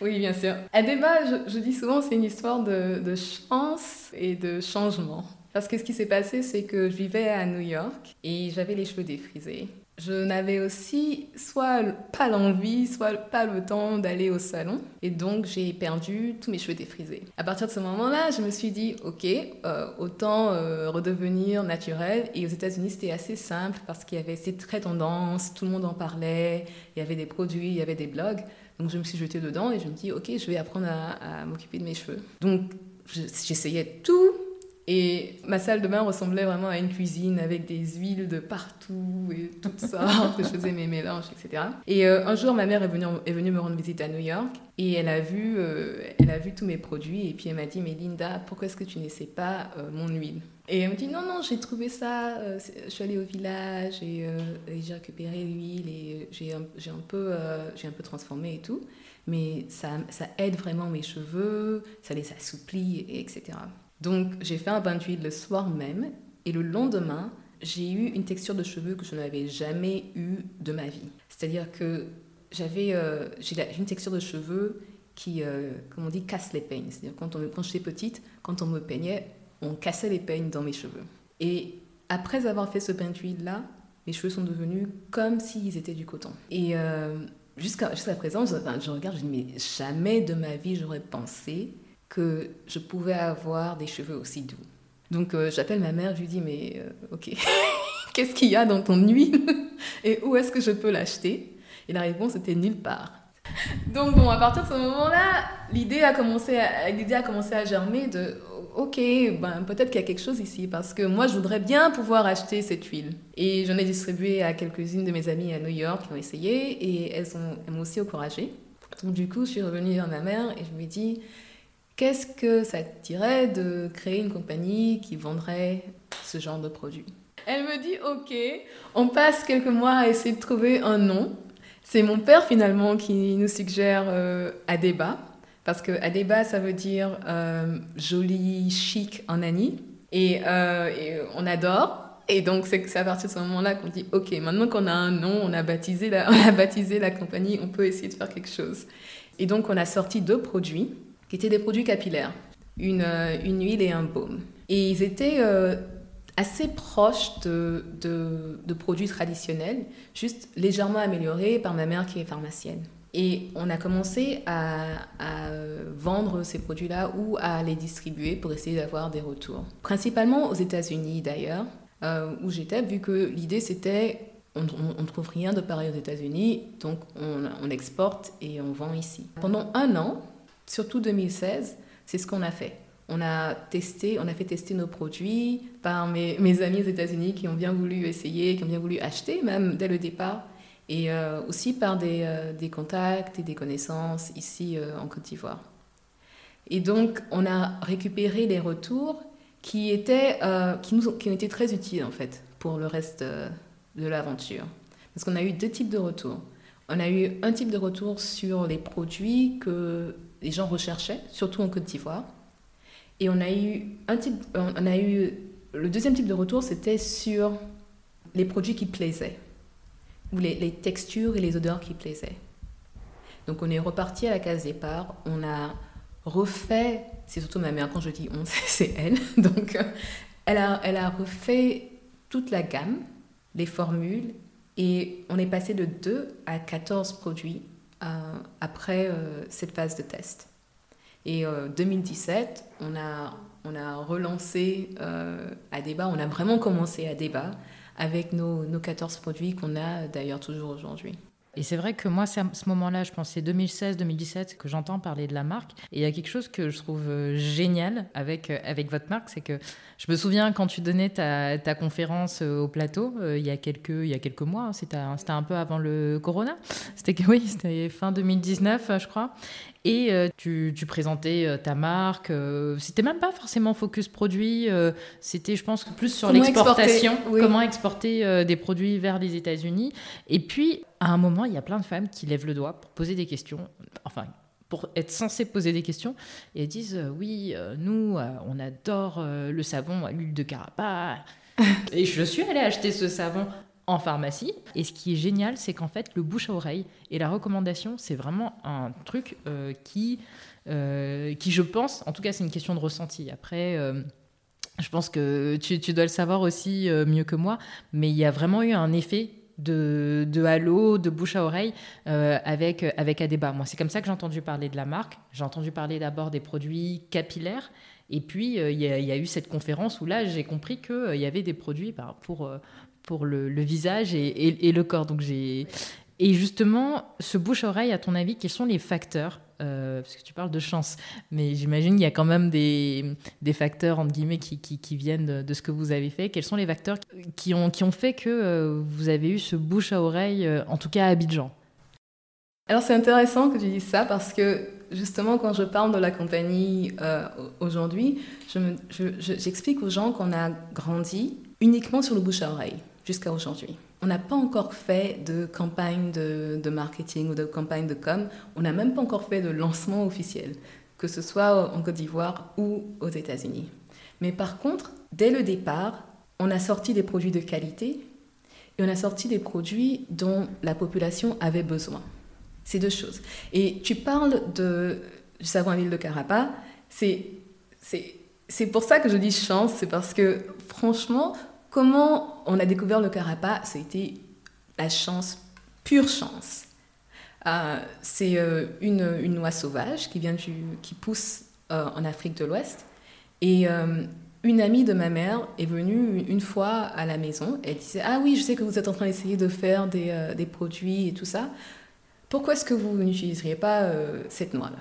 Oui, bien sûr. À débat, je, dis souvent, c'est une histoire de, chance et de changement. Parce que ce qui s'est passé, c'est que je vivais à New York et j'avais les cheveux défrisés. Je n'avais aussi soit pas l'envie, soit pas le temps d'aller au salon. Et donc, j'ai perdu tous mes cheveux défrisés. À partir de ce moment-là, je me suis dit, OK, euh, autant euh, redevenir naturel. Et aux États-Unis, c'était assez simple parce qu'il y avait ces très tendances, tout le monde en parlait, il y avait des produits, il y avait des blogs. Donc je me suis jetée dedans et je me dis, ok, je vais apprendre à, m'occuper de mes cheveux. Donc j'essayais tout. Et ma salle de bain ressemblait vraiment à une cuisine avec des huiles de partout et tout ça. je faisais mes mélanges, etc. Et euh, un jour, ma mère est venue, me rendre visite à New York et elle a vu, euh, elle a vu tous mes produits et puis elle m'a dit, mais Linda, pourquoi est-ce que tu n'essaies pas euh, mon huile? Et elle me dit non, non, j'ai trouvé ça, je suis allée au village et, j'ai récupéré l'huile et j'ai un, peu, un peu transformé et tout. Mais ça, aide vraiment mes cheveux, ça les assouplit, et, etc. Donc j'ai fait un bain d'huile le soir même et le lendemain, j'ai eu une texture de cheveux que je n'avais jamais eue de ma vie. C'est-à-dire que j'avais j'ai une texture de cheveux qui, comme on dit, casse les peignes. C'est-à-dire quand, on, quand j'étais petite, quand on me peignait, on cassait les peignes dans mes cheveux. Et après avoir fait ce bain d'huile-là, mes cheveux sont devenus comme s'ils étaient du coton. Et jusqu'à jusqu'à présent, je, je regarde, je dis, mais jamais de ma vie j'aurais pensé que je pouvais avoir des cheveux aussi doux. Donc j'appelle ma mère, je lui dis, mais ok, qu'est-ce qu'il y a dans ton huile et où est-ce que je peux l'acheter? Et la réponse était nulle part. Donc bon, à partir de ce moment-là, l'idée a commencé à, a commencé à germer de ok, ben peut-être qu'il y a quelque chose ici parce que moi je voudrais bien pouvoir acheter cette huile. Et j'en ai distribué à quelques-unes de mes amies à New York qui ont essayé et elles, elles m'ont aussi encouragée. Donc du coup, je suis revenue vers ma mère et je lui ai dit qu'est-ce que ça te dirait de créer une compagnie qui vendrait ce genre de produits Elle me dit ok, on passe quelques mois à essayer de trouver un nom. C'est mon père finalement qui nous suggère euh, Adeba, parce que Adeba ça veut dire euh, joli, chic en Annie, euh, et, on adore. Et donc c'est à partir de ce moment-là qu'on dit ok, maintenant qu'on a un nom, on a baptisé la, on a baptisé la compagnie, on peut essayer de faire quelque chose. Et donc on a sorti deux produits qui étaient des produits capillaires, une, une huile et un baume. Et ils étaient assez proche de, de, produits traditionnels, juste légèrement améliorés par ma mère qui est pharmacienne. Et on a commencé à, à vendre ces produits-là ou à les distribuer pour essayer d'avoir des retours. Principalement aux États-Unis d'ailleurs, euh, où j'étais, vu que l'idée c'était on ne trouve rien de pareil aux États-Unis, donc on, on, exporte et on vend ici. Pendant un an, surtout 2016, c'est ce qu'on a fait on a testé, on a fait tester nos produits par mes, amis aux États-Unis qui ont bien voulu essayer, qui ont bien voulu acheter même dès le départ, et euh, aussi par des, euh, des, contacts et des connaissances ici euh, en Côte d'Ivoire. Et donc, on a récupéré les retours qui, étaient, qui, nous ont, qui ont été très utiles en fait pour le reste de l'aventure. Parce qu'on a eu deux types de retours. On a eu un type de retour sur les produits que les gens recherchaient, surtout en Côte d'Ivoire. Et on a eu un type, on a eu le deuxième type de retour, c'était sur les produits qui plaisaient, ou les, textures et les odeurs qui plaisaient. Donc on est reparti à la case départ, on a refait, c'est surtout ma mère quand je dis on, c'est elle, donc elle a, elle a refait toute la gamme, les formules, et on est passé de 2 à 14 produits après euh, cette phase de test. Et en euh, 2017, on a, on a relancé euh, à débat, on a vraiment commencé à débat avec nos, nos 14 produits qu'on a d'ailleurs toujours aujourd'hui. Et c'est vrai que moi, c'est à ce moment-là, je pense c'est 2016-2017 que j'entends parler de la marque. Et il y a quelque chose que je trouve euh, génial avec, avec votre marque, c'est que je me souviens quand tu donnais ta, ta conférence au plateau, il, y a quelques, il y a quelques mois, hein, c'était un peu avant le Corona, c'était oui, c'était fin 2019, je crois. Et euh, tu, présentais euh, ta marque. Euh, c'était même pas forcément focus produit. c'était, je pense, plus sur l'exportation. Comment exporter des produits vers les États-Unis. Et puis, à un moment, il y a plein de femmes qui lèvent le doigt pour poser des questions. Enfin, pour être censées poser des questions et elles disent oui nous on adore le savon à l'huile de carapa et je suis allée acheter ce savon en pharmacie. Et ce qui est génial, c'est qu'en fait, le bouche à oreille et la recommandation, c'est vraiment un truc euh, qui, euh, qui, je pense, en tout cas, c'est une question de ressenti. Après, euh, je pense que tu, dois le savoir aussi mieux que moi, mais il y a vraiment eu un effet de, de halo, de bouche à oreille avec, avec Adeba. Moi, c'est comme ça que j'ai entendu parler de la marque. J'ai entendu parler d'abord des produits capillaires. Et puis, il y, a eu cette conférence où là, j'ai compris qu'il y avait des produits bah, pour, pour le, visage et, le corps. Donc j'ai et justement, ce bouche-oreille, à ton avis, quels sont les facteurs euh, Parce que tu parles de chance, mais j'imagine qu'il y a quand même des, facteurs, entre guillemets, qui, viennent de, ce que vous avez fait. Quels sont les facteurs qui ont, fait que euh, vous avez eu ce bouche-à-oreille, euh, en tout cas à Abidjan? Alors c'est intéressant que tu dises ça parce que justement, quand je parle de la compagnie aujourd'hui, j'explique je aux gens qu'on a grandi uniquement sur le bouche-à-oreille jusqu'à aujourd'hui. On n'a pas encore fait de campagne de, marketing ou de campagne de com. On n'a même pas encore fait de lancement officiel, que ce soit en Côte d'Ivoire ou aux États-Unis. Mais par contre, dès le départ, on a sorti des produits de qualité et on a sorti des produits dont la population avait besoin. C'est deux choses. Et tu parles de, du savon à de Carapa, c'est pour ça que je dis chance, c'est parce que franchement, comment on a découvert le carapa Ça a été la chance, pure chance. Euh, c'est euh, une, une, noix sauvage qui, vient qui pousse euh, en Afrique de l'Ouest. Et une amie de ma mère est venue une fois à la maison. Elle disait Ah oui, je sais que vous êtes en train d'essayer de faire des, des, produits et tout ça. Pourquoi est-ce que vous n'utiliseriez pas cette noix-là?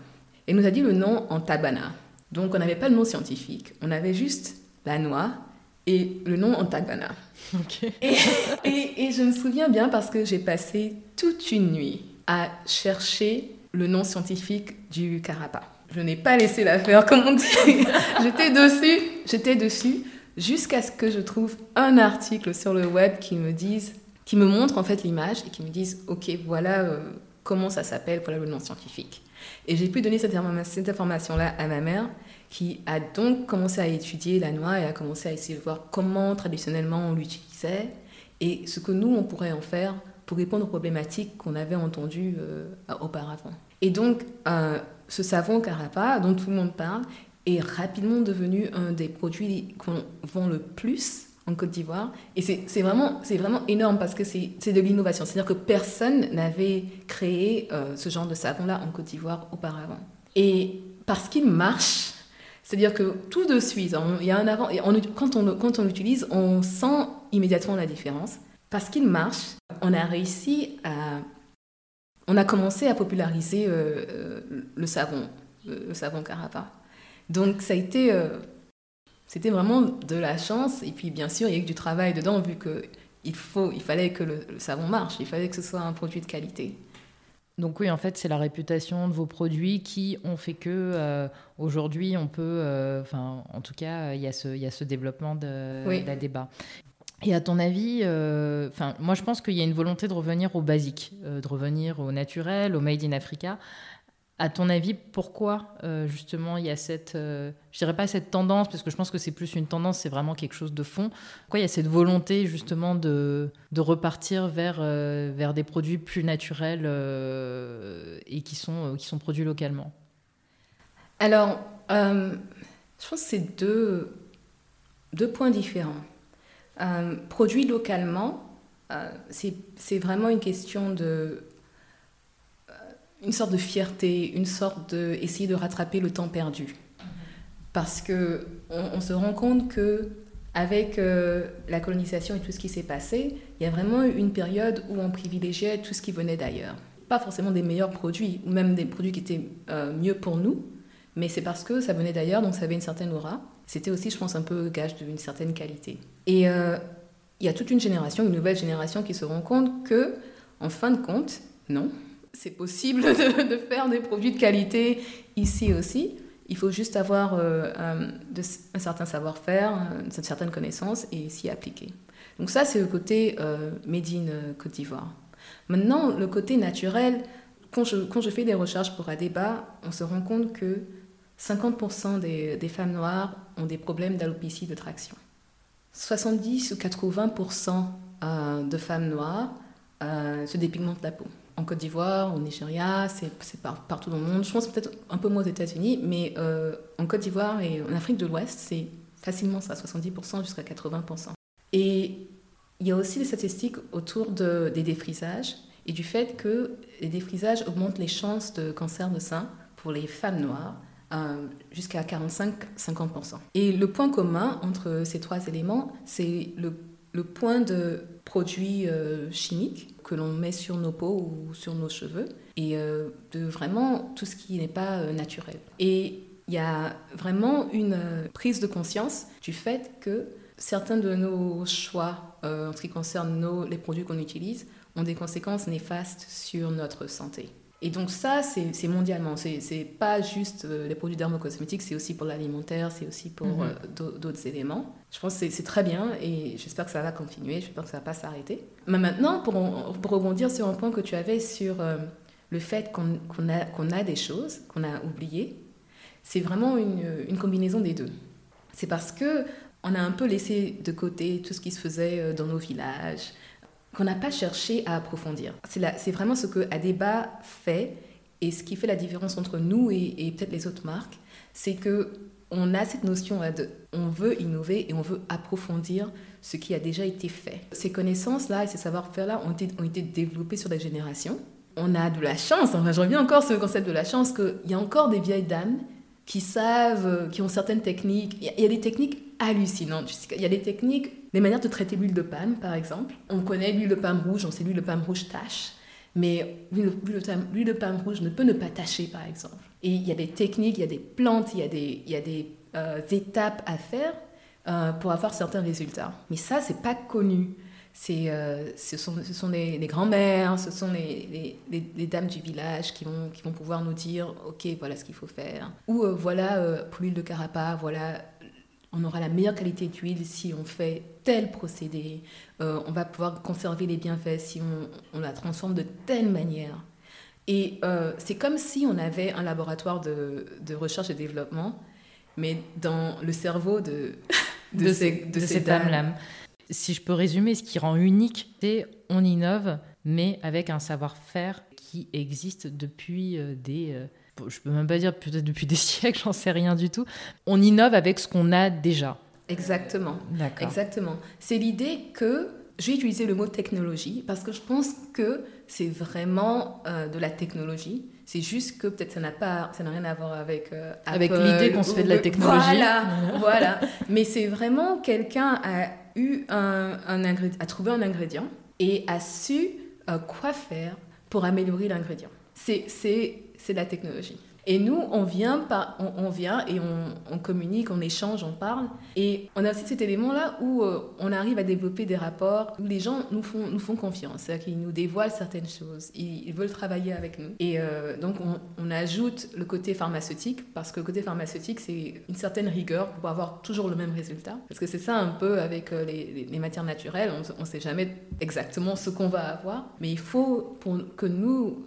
Elle nous a dit le nom en tabana. Donc on n'avait pas le nom scientifique, on avait juste la noix et le nom en tabana. Et, et, et je me souviens bien parce que j'ai passé toute une nuit à chercher le nom scientifique du carapa. Je n'ai pas laissé l'affaire, comme on dit. j'étais dessus, j'étais dessus, jusqu'à ce que je trouve un article sur le web qui me dise, qui me montre en fait l'image et qui me dise, ok, voilà euh, comment ça s'appelle, voilà le nom scientifique. Et j'ai pu donner cette, cette information-là à ma mère, qui a donc commencé à étudier la noix et a commencé à essayer de voir comment traditionnellement on l'utilisait et ce que nous on pourrait en faire pour répondre aux problématiques qu'on avait entendues euh, auparavant. Et donc, euh, ce savon Carapa, dont tout le monde parle, est rapidement devenu un des produits qu'on vend le plus en Côte d'Ivoire. Et c'est vraiment, vraiment énorme parce que c'est de l'innovation. C'est-à-dire que personne n'avait créé euh, ce genre de savon-là en Côte d'Ivoire auparavant. Et parce qu'il marche, c'est-à-dire que tout de suite, il y a un avant, et quand on, quand on l'utilise, on sent immédiatement la différence. Parce qu'il marche, on a réussi à... On a commencé à populariser euh, euh, le savon, le, savon Carapa. Donc ça a été... Euh, c'était vraiment de la chance. Et puis bien sûr, il y a eu du travail dedans, vu qu'il faut, il fallait que le, savon marche, il fallait que ce soit un produit de qualité. Donc oui, en fait, c'est la réputation de vos produits qui ont fait que aujourd'hui, on peut, enfin, en tout cas, il y, a ce, il y a ce développement de, oui. de débat. Et à ton avis, euh, enfin, moi je pense qu'il y a une volonté de revenir au basique, euh, de revenir au naturel, au made in Africa. À ton avis, pourquoi euh, justement il y a cette, je dirais pas cette tendance, parce que je pense que c'est plus une tendance, c'est vraiment quelque chose de fond. Pourquoi il y a cette volonté justement de, repartir vers, vers des produits plus naturels et qui sont, qui sont produits localement? Alors, je pense que c'est deux, deux points différents. Euh, produit localement, euh, c'est vraiment une question de euh, une sorte de fierté, une sorte de essayer de rattraper le temps perdu. Parce que on, se rend compte que avec la colonisation et tout ce qui s'est passé, il y a vraiment eu une période où on privilégiait tout ce qui venait d'ailleurs. Pas forcément des meilleurs produits, ou même des produits qui étaient mieux pour nous, mais c'est parce que ça venait d'ailleurs, donc ça avait une certaine aura. C'était aussi, je pense, un peu gage d'une certaine qualité. Et euh, il y a toute une génération, une nouvelle génération qui se rend compte que, en fin de compte, non, c'est possible de, faire des produits de qualité ici aussi. Il faut juste avoir euh, un, certain savoir-faire, une certaine connaissance et s'y appliquer. Donc ça, c'est le côté euh, in Côte d'Ivoire. Maintenant, le côté naturel, quand je, fais des recherches pour un débat, on se rend compte que 50% des, des, femmes noires ont des problèmes d'alopécie de traction. 70 ou 80% euh, de femmes noires euh, se dépigmentent la peau. En Côte d'Ivoire, au Nigeria, c'est partout dans le monde. Je pense peut-être un peu moins aux États-Unis, mais euh, en Côte d'Ivoire et en Afrique de l'Ouest, c'est facilement ça, 70% jusqu'à 80%. Et il y a aussi des statistiques autour de, des défrisages et du fait que les défrisages augmentent les chances de cancer de sein pour les femmes noires euh, jusqu'à 45-50%. Et le point commun entre ces trois éléments, c'est le, le, point de produits euh, chimiques que l'on met sur nos peaux ou sur nos cheveux et euh, de vraiment tout ce qui n'est pas naturel. Et il y a vraiment une prise de conscience du fait que certains de nos choix en ce qui concerne nos, les produits qu'on utilise ont des conséquences néfastes sur notre santé. Et donc ça, c'est mondialement. C'est pas juste euh, les produits dermocosmétiques, c'est aussi pour l'alimentaire, c'est aussi pour mhm. euh, d'autres éléments. Je pense que c'est très bien et j'espère que ça va continuer, j'espère que ça va pas s'arrêter. Mais maintenant, pour, pour, rebondir sur un point que tu avais sur euh, le fait qu'on a, qu'on a des choses qu'on a oubliées, c'est vraiment une, une, combinaison des deux. C'est parce que on a un peu laissé de côté tout ce qui se faisait dans nos villages, qu'on n'a pas cherché à approfondir. C'est vraiment ce que Adeba fait et ce qui fait la différence entre nous et, peut-être les autres marques, c'est que on a cette notion de on veut innover et on veut approfondir ce qui a déjà été fait. Ces connaissances-là et ces savoir-faire-là ont été, ont été développés sur des générations. On a de la chance, enfin, je reviens encore sur le concept de la chance, qu'il y a encore des vieilles dames qui savent, qui ont certaines techniques. Il y a des techniques hallucinantes. Il y a des techniques, des manières de traiter l'huile de palme, par exemple. On connaît l'huile de palme rouge, on sait l'huile de palme rouge tache. Mais l'huile de palme rouge ne peut ne pas tacher, par exemple. Et il y a des techniques, il y a des plantes, il y a des, y a des euh, étapes à faire euh, pour avoir certains résultats. Mais ça, c'est pas connu. Euh, ce sont, ce sont les, grands-mères, ce sont les, les, dames du village qui vont, qui vont pouvoir nous dire, OK, voilà ce qu'il faut faire. Ou voilà, pour l'huile de carapa, voilà, on aura la meilleure qualité d'huile si on fait tel procédé. on va pouvoir conserver les bienfaits si on, on la transforme de telle manière. Et c'est comme si on avait un laboratoire de, de recherche et développement mais dans le cerveau de, de, ces, de, ces dames-là. Si je peux résumer, ce qui rend unique, c'est on innove, mais avec un savoir-faire qui existe depuis euh, des... Je peux même pas dire peut-être depuis des siècles, j'en sais rien du tout. On innove avec ce qu'on a déjà. Exactement. Exactement. C'est l'idée que je vais utiliser le mot technologie parce que je pense que c'est vraiment euh, de la technologie. C'est juste que peut-être ça n'a pas, ça n'a rien à voir avec euh, avec l'idée qu'on se fait de la technologie. Voilà, voilà. Mais c'est vraiment quelqu'un a eu un, un ingrédient, a trouvé un ingrédient et a su euh, quoi faire pour améliorer l'ingrédient. C'est c'est la technologie. Et nous, on vient, par, on, vient et on, communique, on échange, on parle. Et on a aussi cet élément-là où euh, on arrive à développer des rapports où les gens nous font, nous font confiance, c'est-à-dire qu'ils nous dévoilent certaines choses, ils, veulent travailler avec nous. Et euh, donc, on, ajoute le côté pharmaceutique, parce que le côté pharmaceutique, c'est une certaine rigueur pour avoir toujours le même résultat. Parce que c'est ça un peu avec euh, les, les, matières naturelles, on ne sait jamais exactement ce qu'on va avoir, mais il faut pour que nous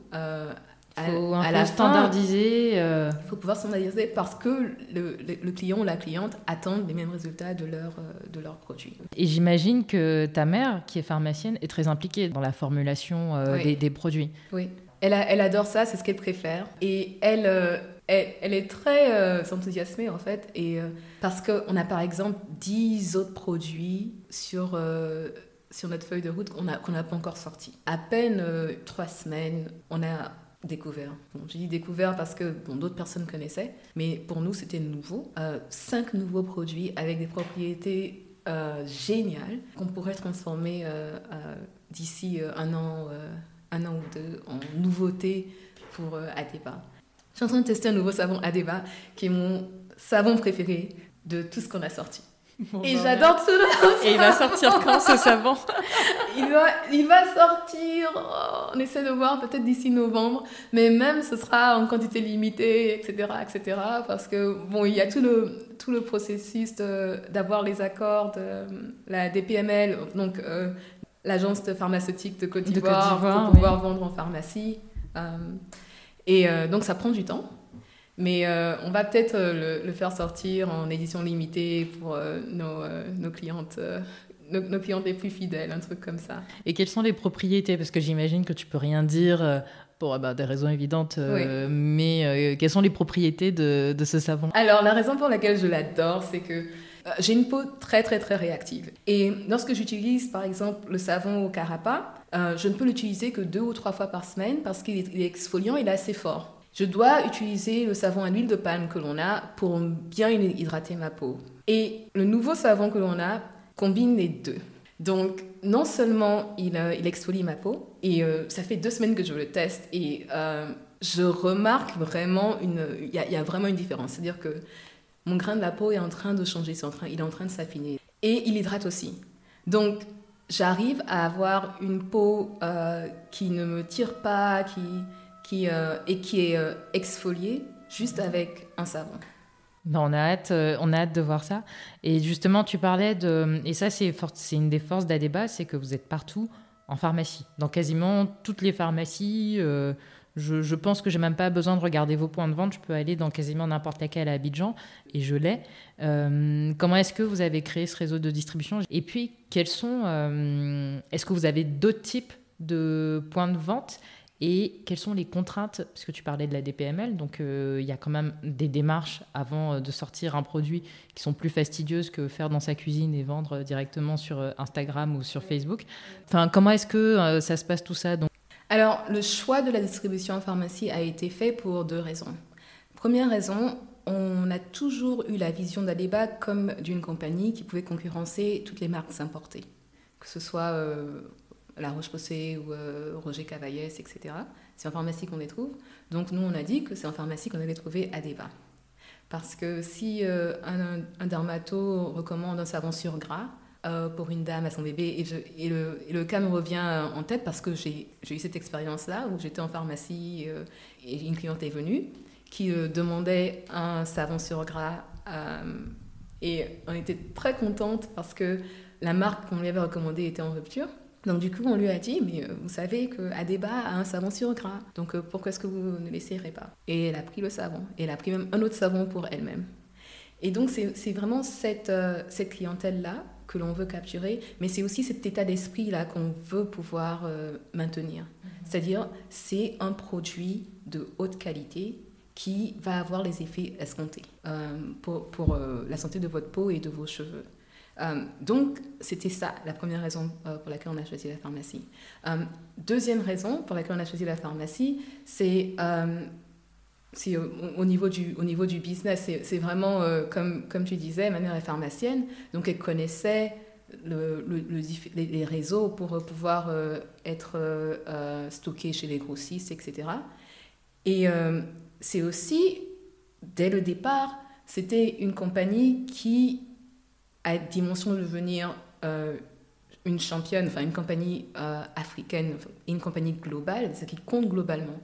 faut à, la standardiser. Euh. Il faut pouvoir standardiser parce que le, le, client ou la cliente attendent les mêmes résultats de leur, euh, de leur produit. Et j'imagine que ta mère, qui est pharmacienne, est très impliquée dans la formulation euh, des, des, produits. Oui, elle, elle adore ça, c'est ce qu'elle préfère. Et elle, elle, elle, est très enthousiasmée en fait. Et, parce qu'on a par exemple 10 autres produits sur sur notre feuille de route qu'on n'a pas encore sorti. À peine trois semaines, on a découvert. Bon, j'ai dit découvert parce que bon, d'autres personnes connaissaient, mais pour nous, c'était nouveau. Euh, cinq nouveaux produits avec des propriétés euh, géniales qu'on pourrait transformer euh, d'ici un an, un an ou deux en nouveauté pour Adeba. Je suis en train de tester un nouveau savon Adeba qui est mon savon préféré de tout ce qu'on a sorti et j'adore tout le Et il va sortir quand ce savon il, va, il va sortir, oh, on essaie de voir peut-être d'ici novembre, mais même ce sera en quantité limitée, etc. etc. parce que bon, il y a tout le, tout le processus d'avoir les accords de la DPML, donc euh, l'agence pharmaceutique de Côte d'Ivoire, pour pouvoir vendre en pharmacie. Euh, et euh, donc ça prend du temps. Mais euh, on va peut-être euh, le, faire sortir en édition limitée pour euh, nos, nos, clientes. Nos, clientes les plus fidèles, un truc comme ça. Et quelles sont les propriétés? Parce que j'imagine que tu peux rien dire pour bah, des raisons évidentes, mais quelles sont les propriétés de, de, ce savon? Alors, la raison pour laquelle je l'adore, c'est que j'ai une peau très, très, très réactive. Et lorsque j'utilise, par exemple, le savon au carapa, je ne peux l'utiliser que deux ou trois fois par semaine parce qu'il est exfoliant, il est assez fort. Je dois utiliser le savon à l'huile de palme que l'on a pour bien hydrater ma peau. Et le nouveau savon que l'on a combine les deux. Donc, non seulement il, euh, il exfolie ma peau, et euh, ça fait deux semaines que je le teste, et euh, je remarque vraiment une. Il y, a vraiment une différence. C'est-à-dire que mon grain de la peau est en train de changer, train, il est en train de s'affiner. Et il hydrate aussi. Donc, j'arrive à avoir une peau qui ne me tire pas, qui, euh, et qui est euh, exfolié juste avec un savon. On, a hâte, euh, on a hâte de voir ça. Et justement, tu parlais de... Et ça, c'est une des forces d'Adeba, c'est que vous êtes partout en pharmacie. Dans quasiment toutes les pharmacies. je, pense que j'ai même pas besoin de regarder vos points de vente. Je peux aller dans quasiment n'importe laquelle à Abidjan et je l'ai. comment est-ce que vous avez créé ce réseau de distribution? Et puis, quels sont. est-ce que vous avez d'autres types de points de vente? Et quelles sont les contraintes, puisque tu parlais de la DPML, donc euh, il y a quand même des démarches avant euh, de sortir un produit qui sont plus fastidieuses que faire dans sa cuisine et vendre directement sur euh, Instagram ou sur Facebook. Enfin, comment est-ce que ça se passe tout ça donc? Alors, le choix de la distribution en pharmacie a été fait pour deux raisons. Première raison, on a toujours eu la vision d'Adeba comme d'une compagnie qui pouvait concurrencer toutes les marques importées, que ce soit la Roche-Posay ou euh, Roger Cavaillès, etc. C'est en pharmacie qu'on les trouve. Donc nous, on a dit que c'est en pharmacie qu'on allait trouver à. Parce que si euh, un, un, dermato recommande un savon sur gras euh, pour une dame à son bébé, et, le, cas me revient en tête parce que j'ai eu cette expérience-là où j'étais en pharmacie et une cliente est venue qui demandait un savon sur gras et on était très contente parce que la marque qu'on lui avait recommandée était en rupture. Donc du coup, on lui a dit, mais euh, vous savez qu'Adeba a un savon sur gras, donc euh, pourquoi est-ce que vous ne l'essayerez pas? Et elle a pris le savon, et elle a pris même un autre savon pour elle-même. Et donc c'est vraiment cette, euh, cette clientèle-là que l'on veut capturer, mais c'est aussi cet état d'esprit-là qu'on veut pouvoir maintenir. Mm-hmm. C'est-à-dire, c'est un produit de haute qualité qui va avoir les effets escomptés pour, pour la santé de votre peau et de vos cheveux. Euh, donc, c'était ça la première raison euh, pour laquelle on a choisi la pharmacie. Euh, deuxième raison pour laquelle on a choisi la pharmacie, c'est au, niveau du, au niveau du business. C'est vraiment, comme, comme tu disais, ma mère est pharmacienne, donc elle connaissait le, les, réseaux pour pouvoir être stocké chez les grossistes, etc. Et c'est aussi, dès le départ, c'était une compagnie qui à dimension de devenir euh, une championne, enfin une compagnie euh, africaine, une compagnie globale, ce qui compte globalement.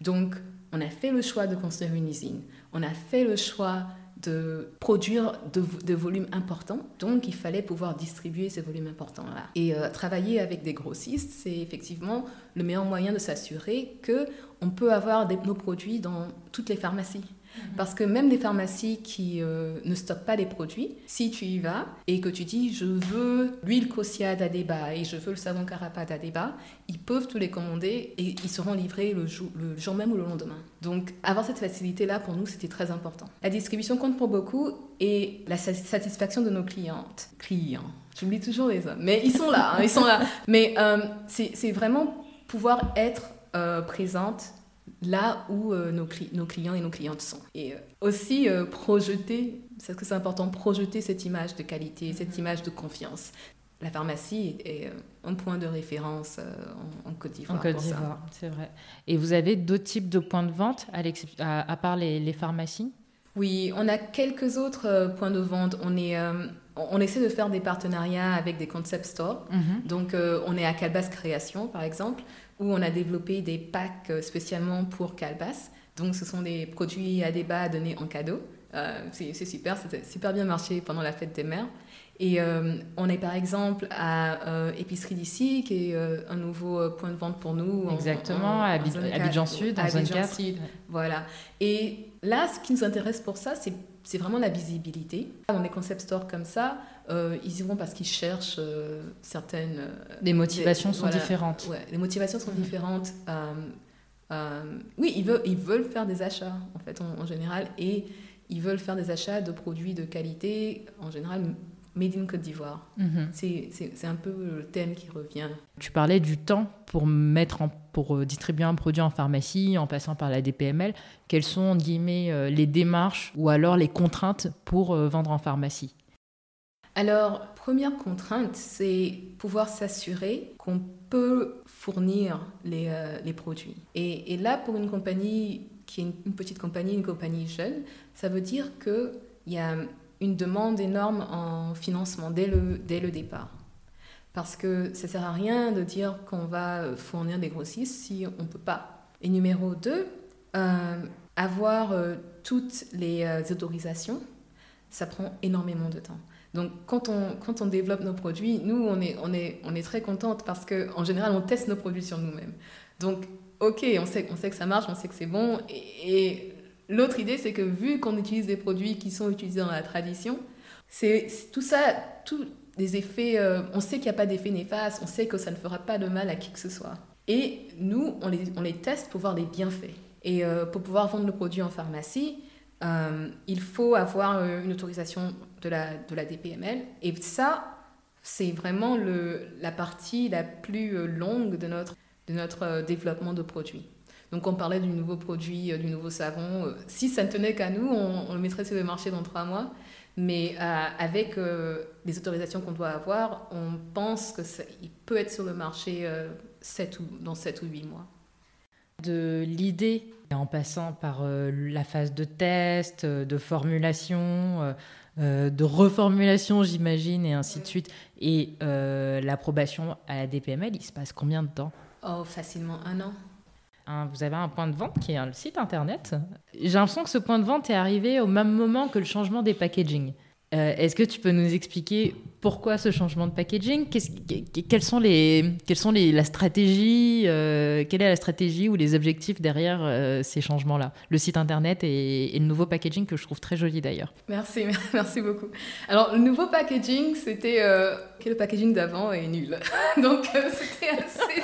Donc, on a fait le choix de construire une usine. On a fait le choix de produire de, volumes importants. Donc, il fallait pouvoir distribuer ces volumes importants-là. Et euh, travailler avec des grossistes, c'est effectivement le meilleur moyen de s'assurer que on peut avoir nos produits dans toutes les pharmacies. Mhm. Parce que même les pharmacies qui euh, ne stockent pas les produits, si tu y vas et que tu dis je veux l'huile à débat et je veux le savon à débat, ils peuvent tous les commander et ils seront livrés le jour, le jour même ou le lendemain. Donc avoir cette facilité-là pour nous, c'était très important. La distribution compte pour beaucoup et la satisfaction de nos clientes. Clients. J'oublie toujours les hommes, mais ils sont là, hein, ils sont là. Mais euh, c'est vraiment pouvoir être euh, présente là où euh, nos, nos, clients et nos clientes sont. Et euh, aussi euh, projeter, parce que c'est important, projeter cette image de qualité, cette mhm. image de confiance. La pharmacie est un point de référence en, Côte d'Ivoire. En Côte d'Ivoire, c'est vrai. Et vous avez d'autres types de points de vente, à, à part les, les, pharmacies? Oui, on a quelques autres points de vente. On est on essaie de faire des partenariats avec des concept stores. Mhm. Donc, on est à Calbas Création, par exemple, où on a développé des packs euh, spécialement pour Calbas. Donc, ce sont des produits à débat donnés en cadeau. Euh, c'est super, c'était super bien marché pendant la fête des mères. Et euh, on est par exemple à Épicerie d'ici, qui est un nouveau point de vente pour nous. Exactement, à Abidjan Sud, en zone 4. Sud, voilà. Et là, ce qui nous intéresse pour ça, c'est vraiment la visibilité. Dans des concept stores comme ça, euh, ils y vont parce qu'ils cherchent euh, certaines... Euh, les motivations sont différentes. Ouais, les motivations sont différentes. oui, ils veulent, ils veulent faire des achats, en fait, en, général, et ils veulent faire des achats de produits de qualité, en général, made in Côte d'Ivoire. Mhm. C'est un peu le thème qui revient. Tu parlais du temps pour, mettre pour distribuer un produit en pharmacie, en passant par la DPML. Quelles sont, guillemets, les démarches ou alors les contraintes pour vendre en pharmacie? Alors, première contrainte, c'est pouvoir s'assurer qu'on peut fournir les, euh, produits. Et, là, pour une compagnie qui est une, petite compagnie, une compagnie jeune, ça veut dire qu'il y a une demande énorme en financement dès le, dès le départ. Parce que ça ne sert à rien de dire qu'on va fournir des grossistes si on ne peut pas. Et numéro 2, euh, avoir euh, toutes les autorisations, ça prend énormément de temps. Donc, quand on, quand on développe nos produits, nous, on est, on est, on est très contente parce qu'en général, on teste nos produits sur nous-mêmes. Donc, OK, on sait, on sait que ça marche, on sait que c'est bon. Et, l'autre idée, c'est que vu qu'on utilise des produits qui sont utilisés dans la tradition, c'est tout ça, tous des effets, euh, on sait qu'il n'y a pas d'effet néfaste, on sait que ça ne fera pas de mal à qui que ce soit. Et nous, on les, on les teste pour voir les bienfaits. Et euh, pour pouvoir vendre le produit en pharmacie, euh, il faut avoir une autorisation de la, de la DPML. Et ça, c'est vraiment le, la partie la plus longue de notre, de notre développement de produit. Donc on parlait du nouveau produit, du nouveau savon. Si ça ne tenait qu'à nous, on, on, le mettrait sur le marché dans trois mois. Mais avec les autorisations qu'on doit avoir, on pense qu'il peut être sur le marché 7 ou, dans 7 ou 8 mois de l'idée, en passant par euh, la phase de test, euh, de formulation, euh, de reformulation, j'imagine, et ainsi de suite, et l'approbation à la DPML, il se passe combien de temps? Oh, facilement un an. Hein, vous avez un point de vente qui est le site internet. J'ai l'impression que ce point de vente est arrivé au même moment que le changement des packaging. Est-ce que tu peux nous expliquer pourquoi ce changement de packaging? Quelles sont les, quelles sont les, la stratégie euh, Quelle est la stratégie ou les objectifs derrière euh, ces changements-là? Le site internet et, le nouveau packaging que je trouve très joli d'ailleurs. Merci, merci beaucoup. Alors le nouveau packaging, c'était euh, que le packaging d'avant est nul. Donc c'était assez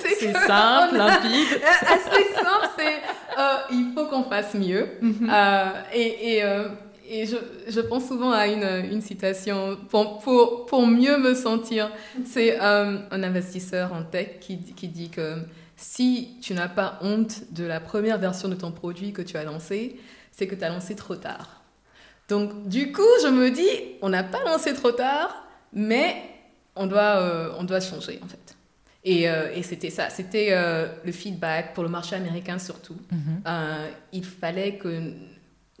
C'est simple, limpide. assez simple, c'est il faut qu'on fasse mieux. Mhm. et, et et je, je, pense souvent à une, une citation pour, pour, pour, mieux me sentir. C'est euh, un investisseur en tech qui, qui dit que si tu n'as pas honte de la première version de ton produit que tu as lancé, c'est que tu as lancé trop tard. Donc, du coup, je me dis, on n'a pas lancé trop tard, mais on doit, euh, on doit changer, en fait. Et, euh, et c'était ça, c'était le feedback pour le marché américain surtout. Mm-hmm. il fallait que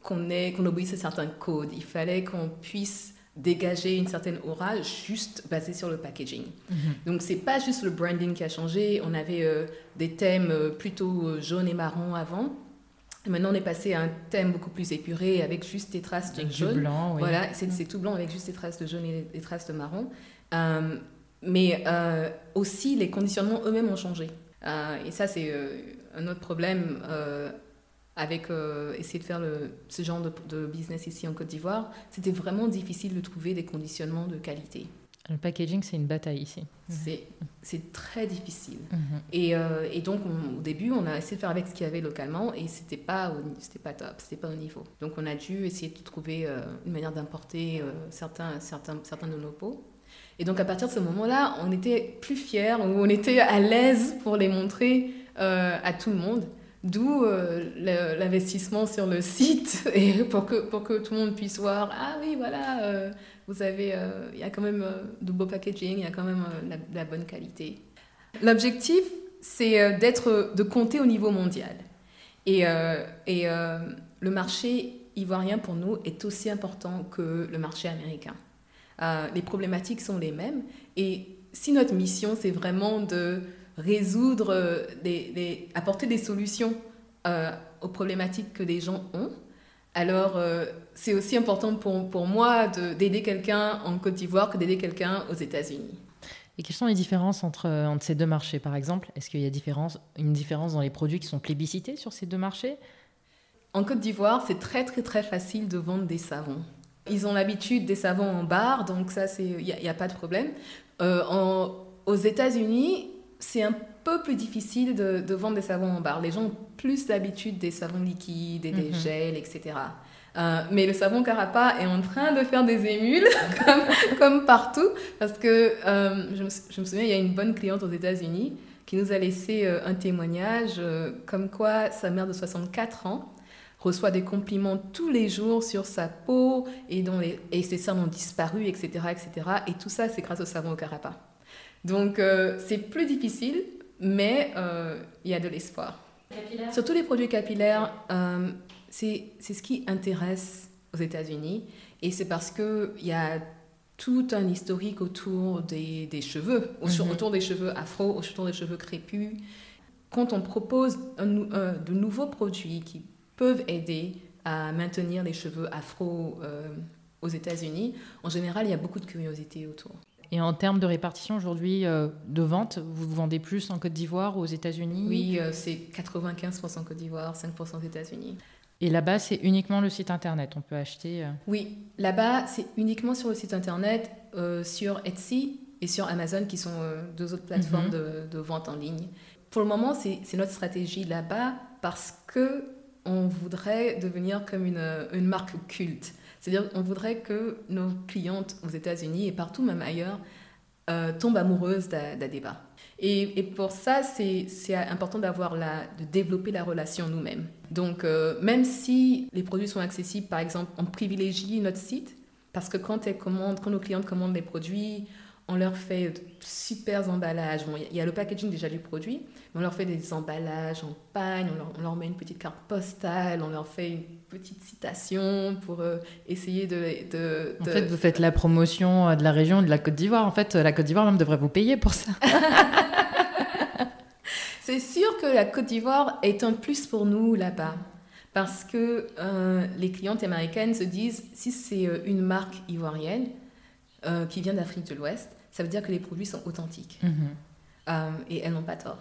qu'on qu'on obéisse à certains codes. Il fallait qu'on puisse dégager une certaine aura juste basée sur le packaging. Donc, ce Donc c'est pas juste le branding qui a changé. On avait euh, des thèmes euh, plutôt euh, jaune et marron avant. maintenant on est passé à un thème beaucoup plus épuré avec juste des traces de jaune. Blanc, Voilà, c'est mhm. tout blanc avec juste des traces de jaune et des traces de marron. mais aussi les conditionnements eux-mêmes ont changé. et ça c'est un autre problème avec euh, essayer de faire le, ce genre de, business ici en Côte d'Ivoire, c'était vraiment difficile de trouver des conditionnements de qualité. Le packaging, c'est une bataille ici. C'est très difficile. Mhm. et, euh, et, donc, au début, on a essayé de faire avec ce qu'il y avait localement et c'était pas, pas top, c'était pas au niveau. Donc, on a dû essayer de trouver euh, une manière d'importer certains, certains, certains de nos pots. Et donc, à partir de ce moment-là, on était plus fiers, on était à l'aise pour les montrer à tout le monde. D'où euh, l'investissement sur le site et pour que, pour que tout le monde puisse voir ah oui voilà euh, vous avez euh, il y a quand même de beau packaging il y a quand même la, la, bonne qualité l'objectif c'est d'être de compter au niveau mondial. Et, et le marché ivoirien pour nous est aussi important que le marché américain. Les problématiques sont les mêmes. Et si notre mission c'est vraiment de résoudre, euh, des, apporter des solutions euh, aux problématiques que des gens ont. Alors, euh, c'est aussi important pour, pour moi d'aider quelqu'un en Côte d'Ivoire que d'aider quelqu'un aux États-Unis. Et quelles sont les différences entre, entre ces deux marchés, par exemple? Est-ce qu'il y a différence, une différence dans les produits qui sont plébiscités sur ces deux marchés? En Côte d'Ivoire, c'est très, très, très facile de vendre des savons. Ils ont l'habitude des savons en bar, donc ça, il n'y a, a, pas de problème. en, aux États-Unis, c'est un peu plus difficile de, vendre des savons en barre. Les gens ont plus d'habitude des savons liquides et des mhm. gels, etc. Euh, mais le savon Carapa est en train de faire des émules, comme, partout, parce que euh, je, me, souviens, il y a une bonne cliente aux États-Unis qui nous a laissé euh, un témoignage comme quoi sa mère de 64 ans reçoit des compliments tous les jours sur sa peau et, dont et ses cernes ont disparu, etc., etc. Et tout ça, c'est grâce au savon au Carapa. Donc euh, c'est plus difficile, mais euh, il y a de l'espoir. Surtout les produits capillaires, euh, c'est ce qui intéresse aux États-Unis. Et c'est parce qu'il y a tout un historique autour des, des cheveux, mhm. autour des cheveux afro, autour des cheveux crépus. Quand on propose de nouveaux produits qui peuvent aider à maintenir les cheveux afro aux États-Unis, en général, il y a beaucoup de curiosité autour. Et en termes de répartition aujourd'hui euh, de vente, vous vendez plus en Côte d'Ivoire ou aux États-Unis Oui, euh, c'est 95% Côte d'Ivoire, 5% aux États-Unis. Et là-bas, c'est uniquement le site internet, on peut acheter euh Oui, là-bas, c'est uniquement sur le site internet, sur Etsy et sur Amazon, qui sont deux autres plateformes Mhm. de, de vente en ligne. Pour le moment, c'est c'est notre stratégie là-bas parce que on voudrait devenir comme une, une marque culte. C'est-à-dire on voudrait que nos clientes aux États-Unis et partout, même ailleurs, euh, tombent amoureuses d'Adeba. Et, pour ça, c'est important d'avoir de développer la relation nous-mêmes. Donc, euh, même si les produits sont accessibles, par exemple, on privilégie notre site parce que quand, elles commandent, quand nos clientes commandent les produits, on leur fait de super emballages. Bon, il y a le packaging déjà du produit, mais on leur fait des emballages en pagne, on leur, on leur met une petite carte postale, on leur fait une petite citation pour euh, essayer de... de- En fait, vous faites la promotion euh, de la région de la Côte d'Ivoire. En fait, euh, la Côte d'Ivoire même devrait vous payer pour ça. C'est sûr que la Côte d'Ivoire est un plus pour nous là-bas. Parce que euh, les clientes américaines se disent, si c'est une marque ivoirienne euh, qui vient d'Afrique de l'Ouest, ça veut dire que les produits sont authentiques. Euh, et elles n'ont pas tort.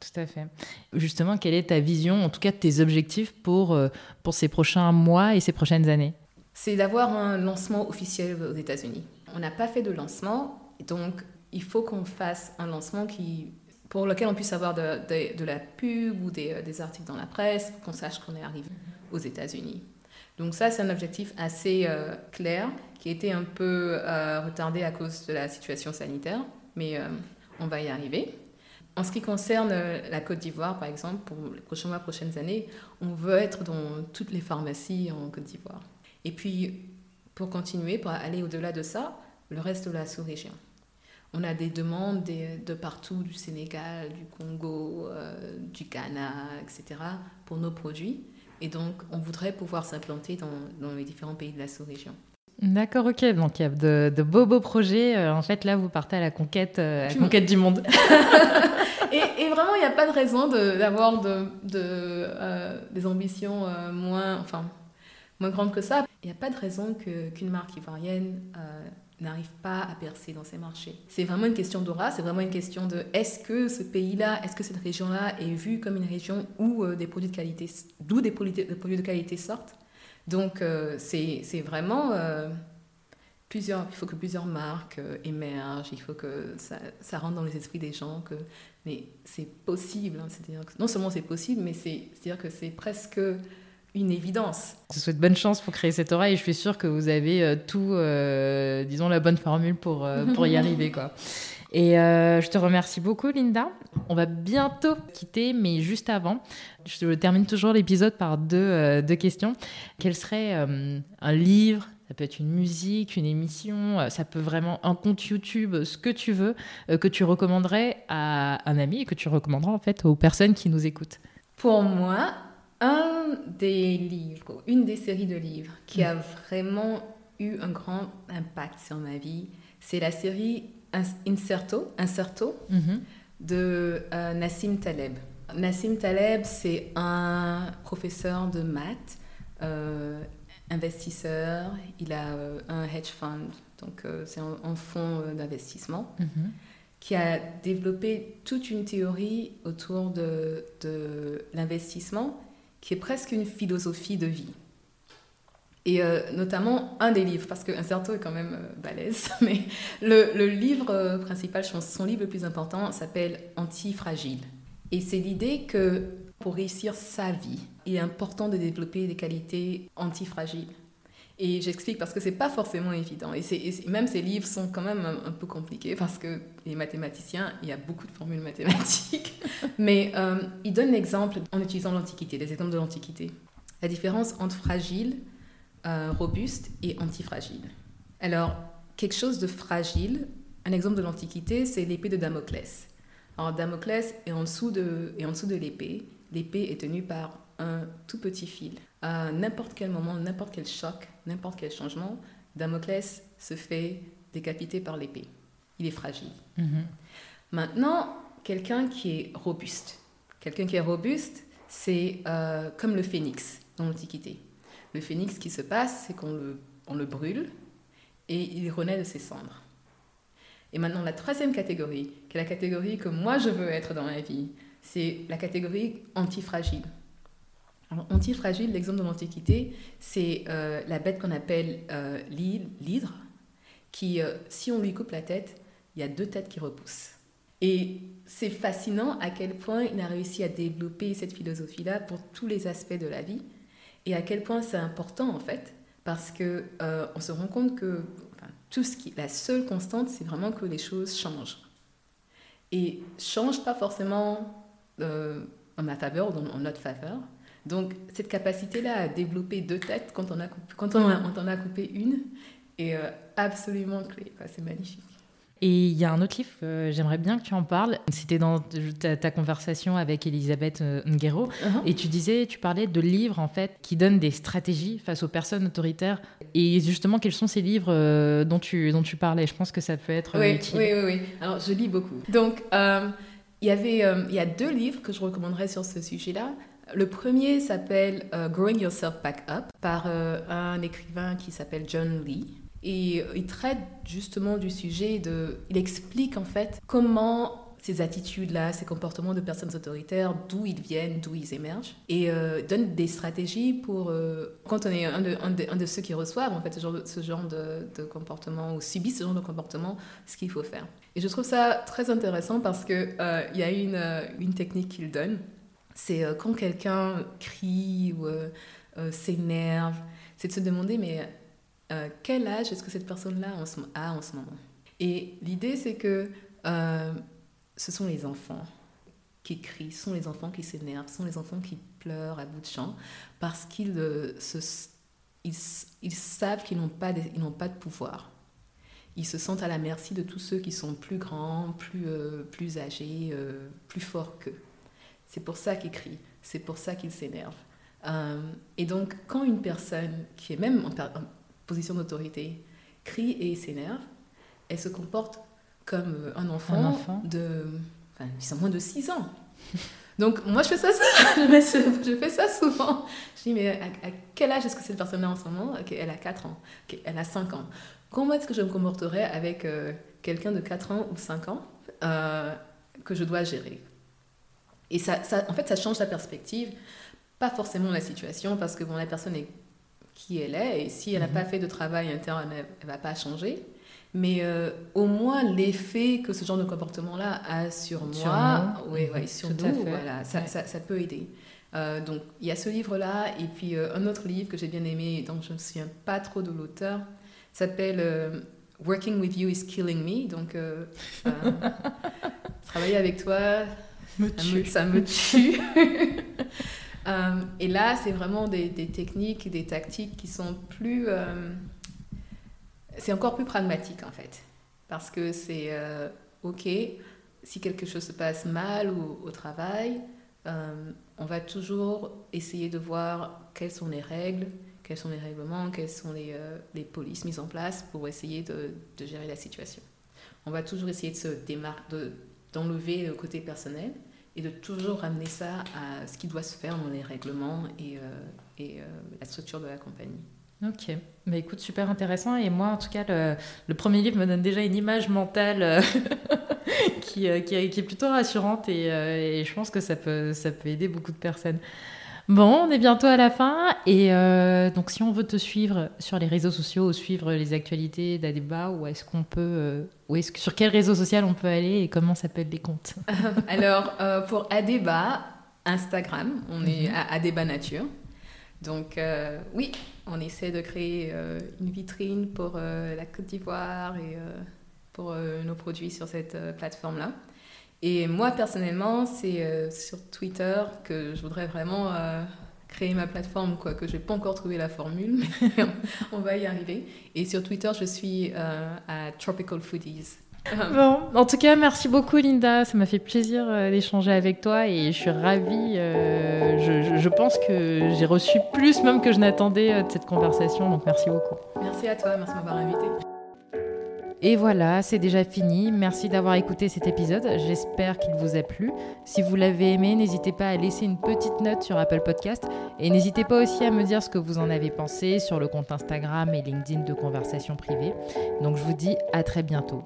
Tout à fait. Justement, quelle est ta vision, en tout cas tes objectifs pour, euh, pour ces prochains mois et ces prochaines années? C'est d'avoir un lancement officiel aux États-Unis. On n'a pas fait de lancement, donc il faut qu'on fasse un lancement qui, pour lequel on puisse avoir de, de- de la pub ou des, euh, des articles dans la presse, pour qu'on sache qu'on est arrivé aux États-Unis. Donc ça, c'est un objectif assez euh, clair, qui a été un peu euh, retardé à cause de la situation sanitaire, mais euh, on va y arriver. En ce qui concerne la Côte d'Ivoire, par exemple, pour les prochains mois, prochaines années, on veut être dans toutes les pharmacies en Côte d'Ivoire. Et puis, pour continuer, pour aller au-delà de ça, le reste de la sous-région. On a des demandes des- de partout, du Sénégal, du Congo, du Ghana, etc., pour nos produits. Et donc, on voudrait pouvoir s'implanter dans, dans les différents pays de la sous-région. D'accord, ok. Donc il y a de, de beaux beaux projets. Euh, en fait, là, vous partez à la conquête, euh, à la Du conquête du monde. Et, et vraiment, il n'y a pas de raison d'avoir de, de, euh, des ambitions euh, moins, enfin, moins grandes que ça. Il n'y a pas de raison qu'une marque ivoirienne euh, n'arrive pas à percer dans ces marchés. C'est vraiment une question d'aura, c'est vraiment une question de est-ce que ce pays-là, est-ce que cette région-là est vue comme une région où euh, des produits de qualité, d'où des produits, de qualité sortent. Donc euh, c'est vraiment euh, plusieurs, il faut que plusieurs marques euh, émergent, il faut que ça, rentre dans les esprits des gens que mais c'est possible, hein, c'est-à-dire non seulement c'est possible, mais c'est- c'est-à-dire que c'est presque une évidence. Je vous souhaite bonne chance pour créer cette aura et je suis sûre que vous avez euh, tout, euh, disons, la bonne formule pour, euh, pour y arriver. Quoi. Et euh, je te remercie beaucoup, Linda. On va bientôt quitter, mais juste avant, je termine toujours l'épisode par deux, euh, deux questions. Quel serait euh, un livre? Ça peut être une musique, une émission, ça peut vraiment un compte YouTube, ce que tu veux, que tu recommanderais à un ami et que tu recommanderais en fait aux personnes qui nous écoutent? Pour moi, un des livres, une des séries de livres qui a vraiment eu un grand impact sur ma vie, c'est la série Ins- Inserto, Inserto Mhm. de euh, Nassim Taleb. Nassim Taleb, c'est un professeur de maths, euh, investisseur. Il a euh, un hedge fund, donc c'est un, un fonds d'investissement, Mhm. qui a développé toute une théorie autour de, de l'investissement, qui est presque une philosophie de vie. Et euh, notamment un des livres, parce qu'un certain est quand même euh, balèze, mais le, livre euh, principal, pense, son livre le plus important s'appelle Antifragile. Et c'est l'idée que pour réussir sa vie, il est important de développer des qualités antifragiles. Et j'explique parce que c'est pas forcément évident. Et, et même ces livres sont quand même un, peu compliqués parce que les mathématiciens, il y a beaucoup de formules mathématiques. Mais euh, il donne l'exemple en utilisant l'Antiquité, des exemples de l'Antiquité. La différence entre fragile, euh, robuste et antifragile. Alors, quelque chose de fragile, un exemple de l'Antiquité, c'est l'épée de Damoclès. Alors, Damoclès est en dessous de, est en dessous de l'épée. L'épée est tenue par un tout petit fil. À n'importe quel moment, n'importe quel choc, n'importe quel changement, Damoclès se fait décapiter par l'épée. Il est fragile. Mhm. Maintenant, quelqu'un qui est robuste. Quelqu'un qui est robuste, c'est euh, comme le phénix dans l'Antiquité. Le phénix, ce qui se passe, c'est qu'on le, on le brûle et il renaît de ses cendres. Et maintenant, la troisième catégorie, qui est la catégorie que moi je veux être dans la vie, c'est la catégorie antifragile. Antifragile, l'exemple de l'Antiquité, c'est euh, la bête qu'on appelle euh, l'hydre, qui, euh, si on lui coupe la tête, il y a deux têtes qui repoussent. Et c'est fascinant à quel point il a réussi à développer cette philosophie-là pour tous les aspects de la vie et à quel point c'est important en fait, parce que on se rend compte que tout ce qui, la seule constante, c'est vraiment que les choses changent et changent pas forcément en ma faveur ou en notre faveur. Donc cette capacité-là à développer deux têtes quand on, a, quand on, en a coupé une est euh, absolument clé. C'est magnifique. Et il y a un autre livre, euh, j'aimerais bien que tu en parles. C'était dans ta, conversation avec Elisabeth euh, Nguero. Uh-huh. Et tu disais, tu parlais de livres en fait qui donnent des stratégies face aux personnes autoritaires. Et justement, quels sont ces livres euh, dont, tu, dont tu parlais? Je pense que ça peut être oui, utile. Oui, oui, oui. Alors, je lis beaucoup. Donc, il y avait, il y a deux livres que je recommanderais sur ce sujet-là. Le premier s'appelle Growing Yourself Back Up par un écrivain qui s'appelle John Lee. Et il traite justement du sujet de... Il explique en fait comment ces attitudes-là, ces comportements de personnes autoritaires, d'où ils viennent, d'où ils émergent, et euh, donne des stratégies pour, euh, quand on est un de, un, de, ceux qui reçoivent en fait ce genre de, ce genre de, comportement ou subit ce genre de comportement, ce qu'il faut faire. Et je trouve ça très intéressant parce euh, il y a une, une technique qu'il donne, c'est quand quelqu'un crie ou s'énerve, c'est de se demander mais euh, quel âge est-ce que cette personne-là a en ce moment? Et l'idée, c'est que euh, ce sont les enfants qui crient, ce sont les enfants qui s'énervent, ce sont les enfants qui pleurent à bout de champ, parce qu'ils euh, ils, ils, savent qu'ils n'ont pas, pas de pouvoir. Ils se sentent à la merci de tous ceux qui sont plus grands, plus, plus âgés, plus forts qu'eux. C'est pour ça qu'ils crient, c'est pour ça qu'ils s'énervent. et donc, quand une personne qui est même position d'autorité, crie et s'énerve, elle se comporte comme euh, un enfant, un enfant. de enfin, moins de 6 ans. Donc moi je fais ça, je fais ça souvent. Je dis mais à, quel âge est-ce que cette personne-là en ce moment Elle a 4 ans, elle a 5 ans. Comment est-ce que je me comporterais avec euh, quelqu'un de 4 ans ou 5 ans euh, que je dois gérer? Et ça, ça, en fait ça change la perspective, pas forcément la situation parce que bon, la personne est qui elle est. Et si elle n'a pas mhm. fait de travail interne, elle ne va pas changer. Mais euh, au moins l'effet que ce genre de comportement-là a sur moi, oui, ouais, sur nous, voilà, ça, ça, ça, peut aider. Euh, donc il y a ce livre-là, et puis euh, un autre livre que j'ai bien aimé, dont je ne me souviens pas trop de l'auteur, s'appelle Working with You is Killing Me. Donc travailler avec toi, me ça me tue. Euh, et là, c'est vraiment des, techniques, des tactiques qui sont plus... Euh, c'est encore plus pragmatique, en fait. Parce que c'est, euh, OK, si quelque chose se passe mal ou, au travail, on va toujours essayer de voir quelles sont les règles, quels sont les règlements, quelles sont les, les polices mises en place pour essayer de, de, gérer la situation. On va toujours essayer de se démarquer, d'enlever le côté personnel et de toujours ramener ça à ce qui doit se faire dans les règlements et, euh, et euh, la structure de la compagnie. Ok, mais écoute, super intéressant. Et moi, en tout cas, le, premier livre me donne déjà une image mentale euh, qui, qui, qui, est plutôt rassurante et, et, je pense que ça peut, ça peut aider beaucoup de personnes. Bon, on est bientôt à la fin. Et euh, donc, si on veut te suivre sur les réseaux sociaux ou suivre les actualités d'Adeba, où est-ce qu'on peut. Euh, est -ce, sur quel réseau social on peut aller et comment s'appellent les comptes? Alors, euh, pour Adeba, Instagram, on est mhm. à Adeba Nature. Donc, oui, on essaie de créer une vitrine pour la Côte d'Ivoire et pour nos produits sur cette plateforme-là. Et moi, personnellement, c'est euh, sur Twitter que je voudrais vraiment euh, créer ma plateforme, quoi, que je n'ai pas encore trouvé la formule, mais on va y arriver. Et sur Twitter, je suis euh, à Tropical Foodies. Bon, en tout cas, merci beaucoup Linda. Ça m'a fait plaisir d'échanger avec toi et je suis ravie. je, je, pense que j'ai reçu plus même que je n'attendais de cette conversation. Donc merci beaucoup. Merci à toi, merci de m'avoir invité. Et voilà, c'est déjà fini. Merci d'avoir écouté cet épisode. J'espère qu'il vous a plu. Si vous l'avez aimé, n'hésitez pas à laisser une petite note sur Apple Podcast et n'hésitez pas aussi à me dire ce que vous en avez pensé sur le compte Instagram et LinkedIn de Conversation Privée. Donc je vous dis à très bientôt.